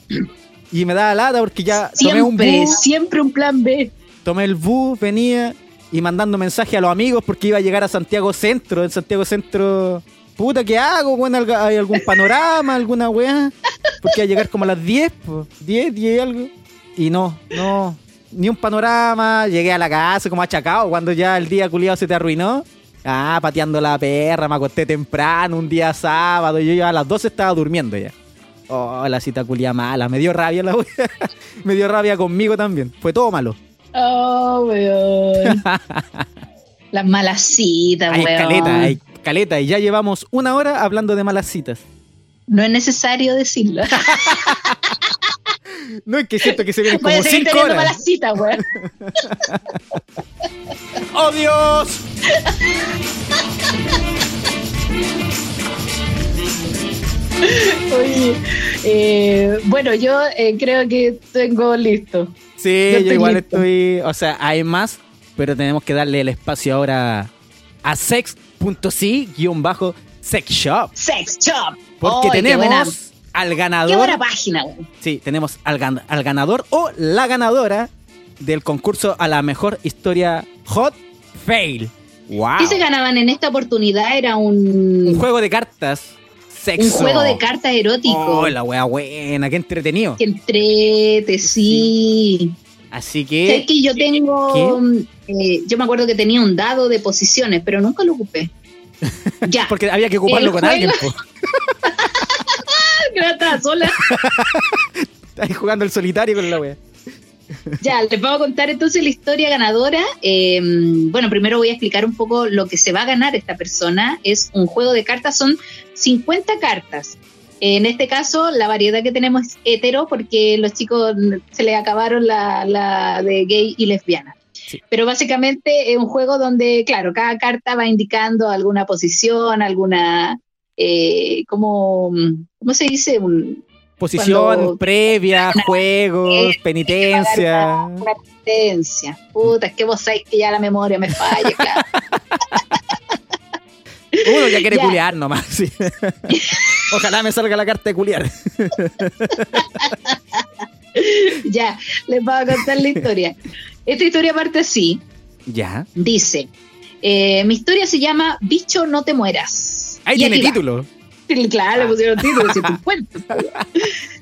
Y me daba lata porque ya tomé un siempre, bus, siempre un plan B. tomé el bus, venía y mandando mensaje a los amigos porque iba a llegar a Santiago Centro. En Santiago Centro, puta, ¿qué hago? Bueno, ¿hay algún panorama, alguna weá? porque iba a llegar como a las 10, po, 10, 10 y algo. Y no, no, ni un panorama. Llegué a la casa como achacado cuando ya el día culiado se te arruinó. Ah, pateando la perra, me acosté temprano, un día sábado. Yo ya a las 12 estaba durmiendo ya. Oh, la cita culia mala. Me dio rabia la wea. [laughs] Me dio rabia conmigo también. Fue todo malo. Oh, weón. [laughs] Las malas citas, Hay weón. caleta, hay caleta. Y ya llevamos una hora hablando de malas citas. No es necesario decirlo. [laughs] No es que siento que se vienen como a seguir 5 teniendo horas. malas citas, weón. [laughs] ¡Oh, Dios! Oye, eh, bueno, yo eh, creo que tengo listo. Sí, Yo yo, estoy igual listo. estoy. O sea, hay más, pero tenemos que darle el espacio ahora a sex.si-bajo sex shop. Sex Shop. Porque qué tenemos al Qué ganador. buena página, weón. Sí, tenemos al, gan- al ganador o la ganadora del concurso a la mejor historia Hot Fail. ¡Wow! ¿Qué se ganaban en esta oportunidad? Era un, Un juego de cartas. Sexo. un juego de cartas erótico. Oh, la wea buena, qué entretenido. Entrete, sí. Así ¿Sabes que. que yo tengo. Eh, yo me acuerdo que tenía un dado de posiciones, pero nunca lo ocupé. [laughs] Ya. Porque había que ocuparlo El con juego- alguien. [laughs] estaba sola. [laughs] Ahí jugando el solitario con la wea. Ya, les vamos a contar entonces la historia ganadora. Eh, bueno, primero voy a explicar un poco lo que se va a ganar esta persona. Es un juego de cartas, son 50 cartas. En este caso, la variedad que tenemos es hetero, porque los chicos se les acabaron la, la de gay y lesbiana. Sí. Pero básicamente es un juego donde, claro, cada carta va indicando alguna posición, alguna, eh, como, ¿cómo se dice? Un, Posición Cuando- previa, juegos, Eh, penitencia. una penitencia. Puta, es que vos sabés que ya la memoria me falla, [laughs] claro. Uno ya quiere Ya. culiar nomás. sí. [laughs] Ojalá me salga la carta de culiar. ya, les voy a contar la historia. Esta historia parte así. Ya. Dice, eh, mi historia se llama Bicho, no te mueras. Ahí tiene va. título. Claro, le pusieron título, si [laughs] cuento.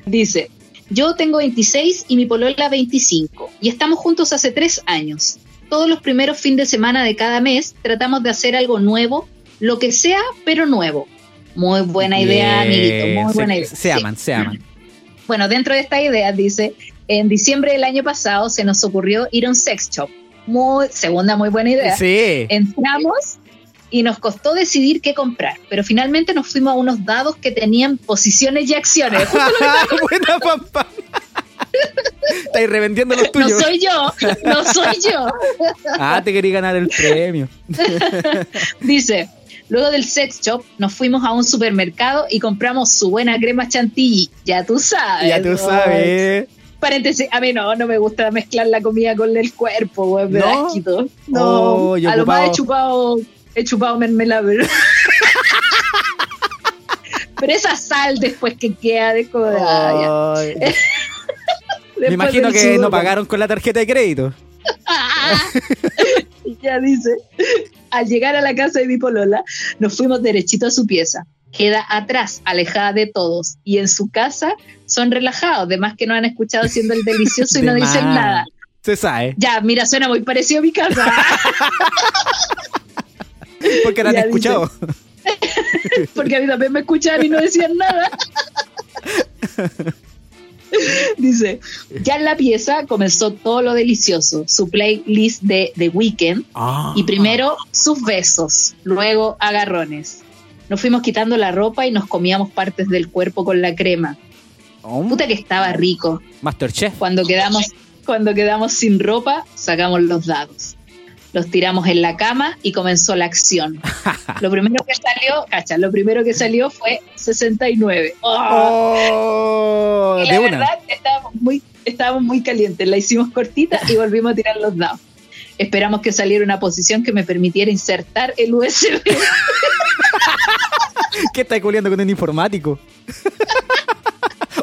Dice, yo tengo 26 y mi polola 25 y estamos juntos hace tres años. Todos los primeros fines de semana de cada mes tratamos de hacer algo nuevo, lo que sea, pero nuevo. Muy buena idea, Bien, amiguito, muy se- buena idea. Se Sí. aman, se aman. Bueno, dentro de esta idea dice, en diciembre del año pasado se nos ocurrió ir a un sex shop. Muy, segunda muy buena idea. Sí. Entramos y nos costó decidir qué comprar, pero finalmente nos fuimos a unos dados que tenían posiciones y acciones. [laughs] [laughs] Buena pampa. Estáis revendiendo los no tuyos. soy yo, no soy yo. [laughs] Ah, te quería ganar el premio. Dice, luego del sex shop nos fuimos a un supermercado y compramos su buena crema chantilly. Ya tú sabes. Ya tú ¿no? sabes. Paréntesis, a mí no, no me gusta mezclar la comida con el cuerpo, güey, me ¿No? asquito. No, Oh, yo a lo más he chupado, he chupado mermelada, pero... [laughs] pero esa sal después que queda de coda, Ay. [laughs] Me Después imagino que no pagaron con la tarjeta de crédito. ¡Ah! [laughs] ya dice, al llegar a la casa de mi polola, nos fuimos derechito a su pieza. Queda atrás, alejada de todos. Y en su casa son relajados, demás que no han escuchado haciendo el delicioso y [laughs] De no dicen nada. Se sabe. Ya, mira, suena muy parecido a mi casa. [laughs] Porque la han Ya escuchado. [laughs] Porque a mí también me escuchaban y no decían nada. Dice, ya en la pieza comenzó todo lo delicioso, su playlist de The Weeknd, Ah. Y primero sus besos, luego agarrones. Nos fuimos quitando la ropa y nos comíamos partes del cuerpo con la crema. Oh, Puta que estaba rico. Masterchef. Cuando quedamos, cuando quedamos sin ropa, sacamos los dados. Los tiramos en la cama y comenzó la acción. [laughs] Lo primero que salió, cacha, lo primero que salió fue 69. ¡Oh! Oh, Y la de una. verdad, estábamos muy, estábamos muy calientes. La hicimos cortita y volvimos a tirar los dados. Esperamos que saliera una posición que me permitiera insertar el USB. [laughs] ¿Qué estás culiando con un informático?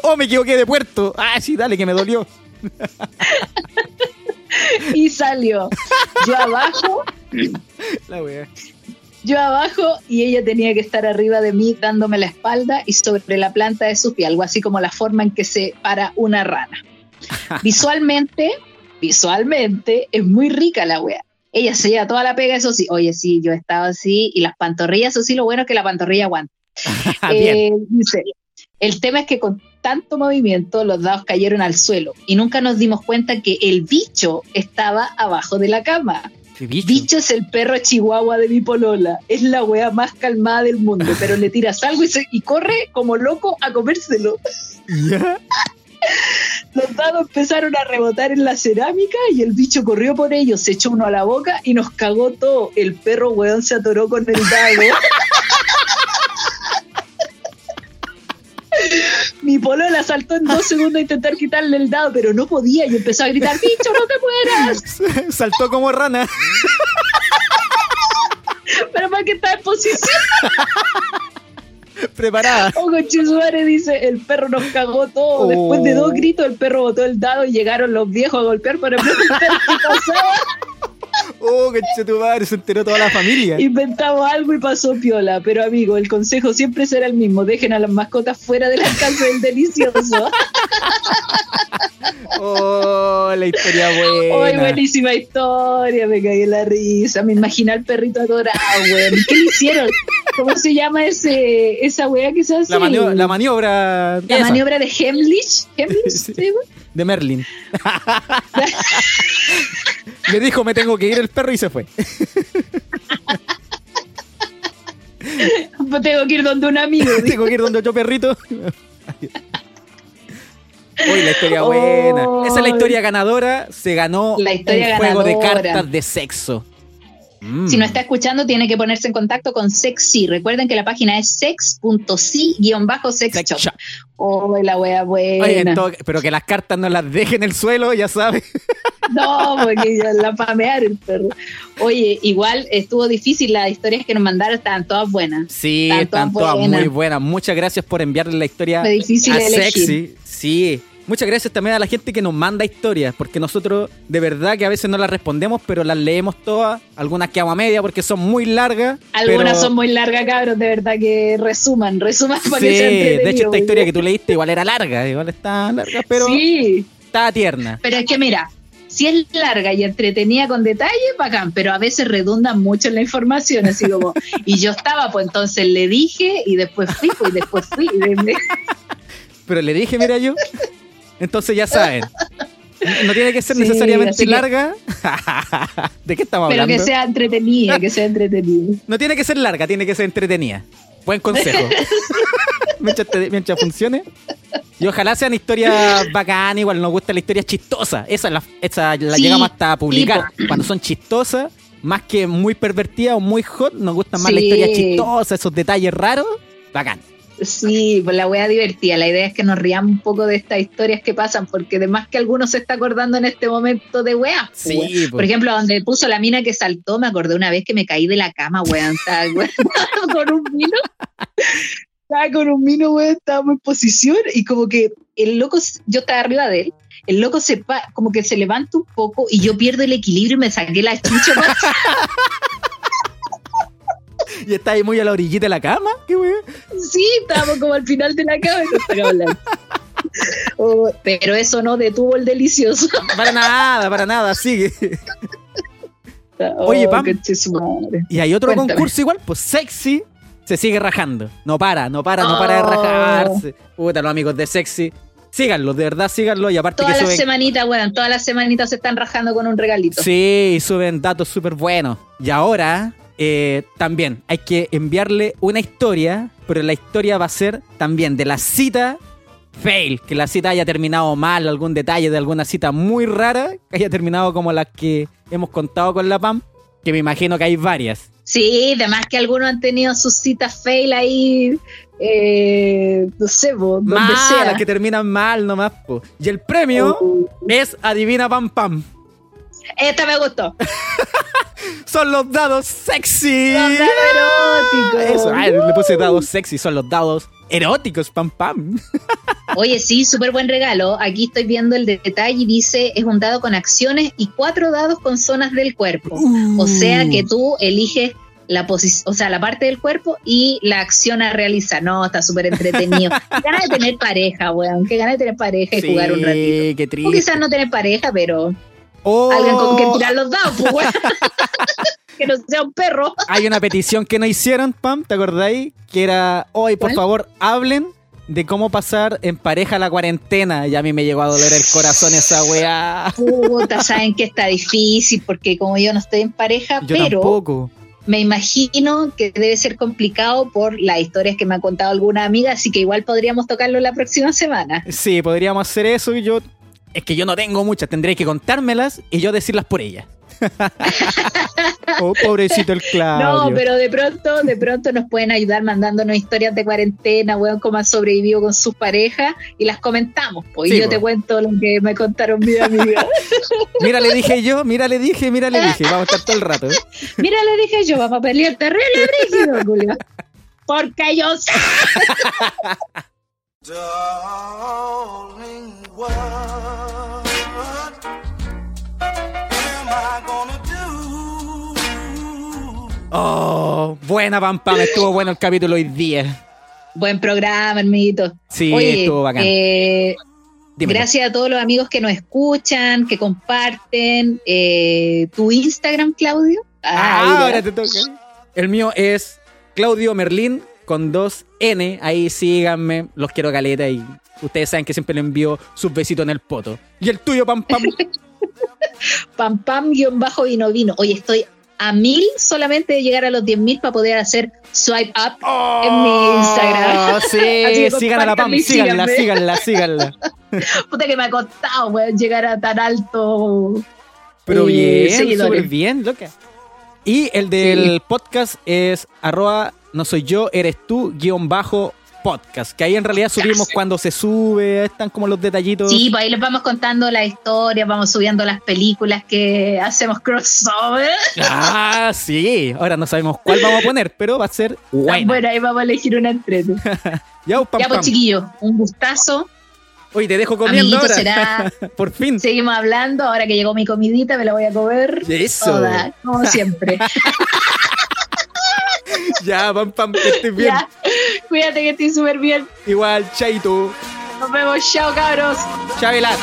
oh, me equivoqué de puerto. Ah, sí, dale, que me dolió. [laughs] y salió. Yo abajo, La wea. yo abajo y ella tenía que estar arriba de mí dándome la espalda y sobre la planta de su pie, algo así como la forma en que se para una rana. [laughs] Visualmente, visualmente es muy rica la wea. Ella se lleva toda la pega, eso sí. Oye, sí, yo estaba así y las pantorrillas, eso sí, lo bueno es que la pantorrilla aguanta. [laughs] Bien. Eh, dice, el tema es que con tanto movimiento los dados cayeron al suelo y nunca nos dimos cuenta que el bicho estaba abajo de la cama. Bicho. Bicho es el perro chihuahua de mi polola. Es la wea más calmada del mundo, pero le tiras algo y, se- y corre como loco a comérselo. [laughs] Los dados empezaron a rebotar en la cerámica y el bicho corrió por ellos, se echó uno a la boca y nos cagó todo. El perro weón se atoró con el dado. Mi polola saltó en dos segundos a intentar quitarle el dado, pero no podía y empezó a gritar, bicho, no te mueras. [laughs] Saltó como rana. Pero más que está en posición. [laughs] [laughs] Preparada. Oh, conchetumare, dice, el perro nos cagó todo. Después de dos Oh. gritos, el perro botó el dado y llegaron los viejos a golpear para preguntar qué pasaba. [laughs] Oh, que tu madre, se enteró toda la familia. Inventamos algo y pasó piola. Pero amigo, el consejo siempre será el mismo. Dejen a las mascotas fuera del alcance del delicioso. [laughs] Oh, la historia buena. ¡Ay, buenísima historia! Me caí en la risa. Me imaginé al perrito adorado, weón. ¿Qué le hicieron? ¿Cómo se llama ese, esa weá que se hace? La, manio- la maniobra. La maniobra de Hemlich. [laughs] ¿Hemlich? Sí. De Merlin. [laughs] Le dijo, me tengo que ir el perro y se fue. Tengo que ir donde un amigo. [laughs] tengo que ir donde otro perrito. Uy, la historia buena. Esa es la historia ganadora. Se ganó La historia un juego de cartas de sexo. Mm. Si no está escuchando, tiene que ponerse en contacto con Sexy. Recuerden que la página es sex.si-sex Sex. Oh, la wea buena. Oye, pero que las cartas no las dejen en el suelo, ya sabes. [laughs] No, porque ya la pamear el perro. Oye, igual estuvo difícil. Las historias que nos mandaron estaban todas buenas. Sí, están todas todas buenas. muy buenas. Muchas gracias por enviarle la historia Fue difícil a elegir. Sexy. Sí. Muchas gracias también a la gente que nos manda historias, porque nosotros de verdad que a veces no las respondemos, pero las leemos todas. Algunas quedamos a media porque son muy largas. Algunas pero- son muy largas, cabros, de verdad que resuman, resuman para Sí, que sea de hecho esta historia que tú leíste igual era larga, igual está larga, pero Sí, estaba tierna. pero es que mira, si es larga y entretenida con detalle, bacán, pero a veces redundan mucho en la información, así como, [laughs] y yo estaba, pues entonces le dije, y después fui, pues y después fui. y [laughs] Pero le dije, mira yo. [laughs] Entonces ya saben. No tiene que ser Sí, necesariamente que- larga. [laughs] ¿De qué estamos pero hablando? que sea entretenida, que sea entretenida. No tiene que ser larga, tiene que ser entretenida. Buen consejo. [laughs] mientras, te- mientras funcione. Y ojalá sean historias bacanas, igual nos gusta la historia chistosa. Esa, la, esa la Sí, llegamos hasta a publicar. Cuando son chistosas, más que muy pervertidas o muy hot, nos gustan más Sí. las historias chistosas, esos detalles raros. Bacán. Sí, pues la wea divertida. La idea es que nos riamos un poco de estas historias que pasan, porque además que alguno se está acordando en este momento de pues, Sí, pues. Por ejemplo, donde puso la mina que saltó, me acordé una vez que me caí de la cama, weón, [laughs] con un vino. Estaba con un vino, weón, estábamos en posición y como que el loco, yo estaba arriba de él. El loco se pa- como que se levanta un poco y yo pierdo el equilibrio y me saqué la chucha. [laughs] [laughs] Y está ahí muy a la orillita de la cama. Qué weón. Sí, estábamos como al final de la cama [laughs] Oh, pero eso no detuvo el delicioso. [laughs] Para nada, para nada, sigue. Oye, Oh, Pam. Y hay otro Cuéntame. concurso igual, pues sexy. Se sigue rajando. No para, no para, no para de Oh. rajarse. Puta, los amigos de sexy. Síganlo, de verdad síganlo. Y aparte Todas las semanitas, weón, todas las semanitas se están rajando con un regalito. Sí, suben datos súper buenos. Y ahora eh, también hay que enviarle una historia, pero la historia va a ser también de la cita fail, que la cita haya terminado mal, algún detalle de alguna cita muy rara, que haya terminado como las que hemos contado con la PAM, que me imagino que hay varias. Sí, además que algunos han tenido sus citas fail ahí, eh, no sé, po, donde Malas, sea. que terminan mal nomás. po. Y el premio Oh, es Adivina Pam Pam. Esta me gustó. [laughs] Son los dados sexy. Los dados eróticos. Eso, ay, le puse dados sexy, son los dados eróticos, pam pam. [laughs] Oye, sí, súper buen regalo. Aquí estoy viendo el detalle y dice, es un dado con acciones y cuatro dados con zonas del cuerpo. O sea que tú eliges la posición, o sea, la parte del cuerpo y la acción a realizar. No, está súper entretenido. [laughs] Ganas de tener pareja, weón. Qué ganas de tener pareja y Sí, jugar un ratito. qué O triste. quizás no tener pareja, pero Oh, alguien con quien tirar los dados, pues, [laughs] que no sea un perro. Hay una petición que nos hicieron, Pam, ¿te acordáis? Que era, hoy, por ¿Cuál? favor, hablen de cómo pasar en pareja la cuarentena. Y a mí me llegó a doler el corazón esa weá. Puta, saben que está difícil porque como yo no estoy en pareja, Yo pero tampoco. me imagino que debe ser complicado por las historias que me ha contado alguna amiga, así que igual podríamos tocarlo la próxima semana. Sí, podríamos hacer eso y yo... Es que yo no tengo muchas, tendré que contármelas y yo decirlas por ella. [laughs] oh, pobrecito el Claudio. No, pero de pronto, de pronto nos pueden ayudar mandándonos historias de cuarentena, weón, cómo han sobrevivido con sus parejas y las comentamos, pues. Sí, y yo po. te cuento lo que me contaron mis [laughs] amigas. Mira, le dije yo, mira, le dije, mira, le dije. Vamos a estar todo el rato. ¿eh? Mira, le dije yo, vamos a pelear terrible, brígido, Julio. [laughs] Porque yo sé. Darling, what am I gonna do? Oh, buena Pam Pam, estuvo bueno el capítulo hoy día. Buen programa, hermanito. Sí, Oye, estuvo bacán. eh, gracias a todos los amigos que nos escuchan, que comparten. Eh, ¿Tu Instagram, Claudio? Ah, Ay, ahora te toca. El mío es Claudio Merlín con dos N. Ahí síganme, los quiero caleta y ustedes saben que siempre le envío sus besitos en el poto. Y el tuyo, Pam Pam. [laughs] pam pam guion bajo vino vino. Oye, estoy a mil solamente de llegar a los 10.000 para poder hacer swipe up en mi Instagram. Oh, Sí, [laughs] Así que sigan a la Pam, síganla, síganla, síganla. [laughs] Puta que me ha costado, weón, llegar a tan alto. Pero eh, bien, súper bien, loca. Y el del podcast es arroba no soy yo, eres tú, guion bajo podcast. Que ahí en realidad subimos Gracias. cuando se sube, están como los detallitos. Sí, pues ahí les vamos contando la historia, vamos subiendo las películas que hacemos crossover. [laughs] Ah, sí. Ahora no sabemos cuál vamos a poner, pero va a ser buena. Bueno, ahí vamos a elegir una entrete. [laughs] Ya, pam, ya, pues chiquillos, un gustazo. Oye, te dejo comiendo Amiguito, ahora. será- [laughs] Por fin. Seguimos hablando, ahora que llegó mi comidita, me la voy a comer. Eso. Toda, como siempre. Ya, pam, pam, que estés [laughs] bien. ya, cuídate que estoy súper bien. Igual, chaito. Nos vemos, chao cabros. Chavelat.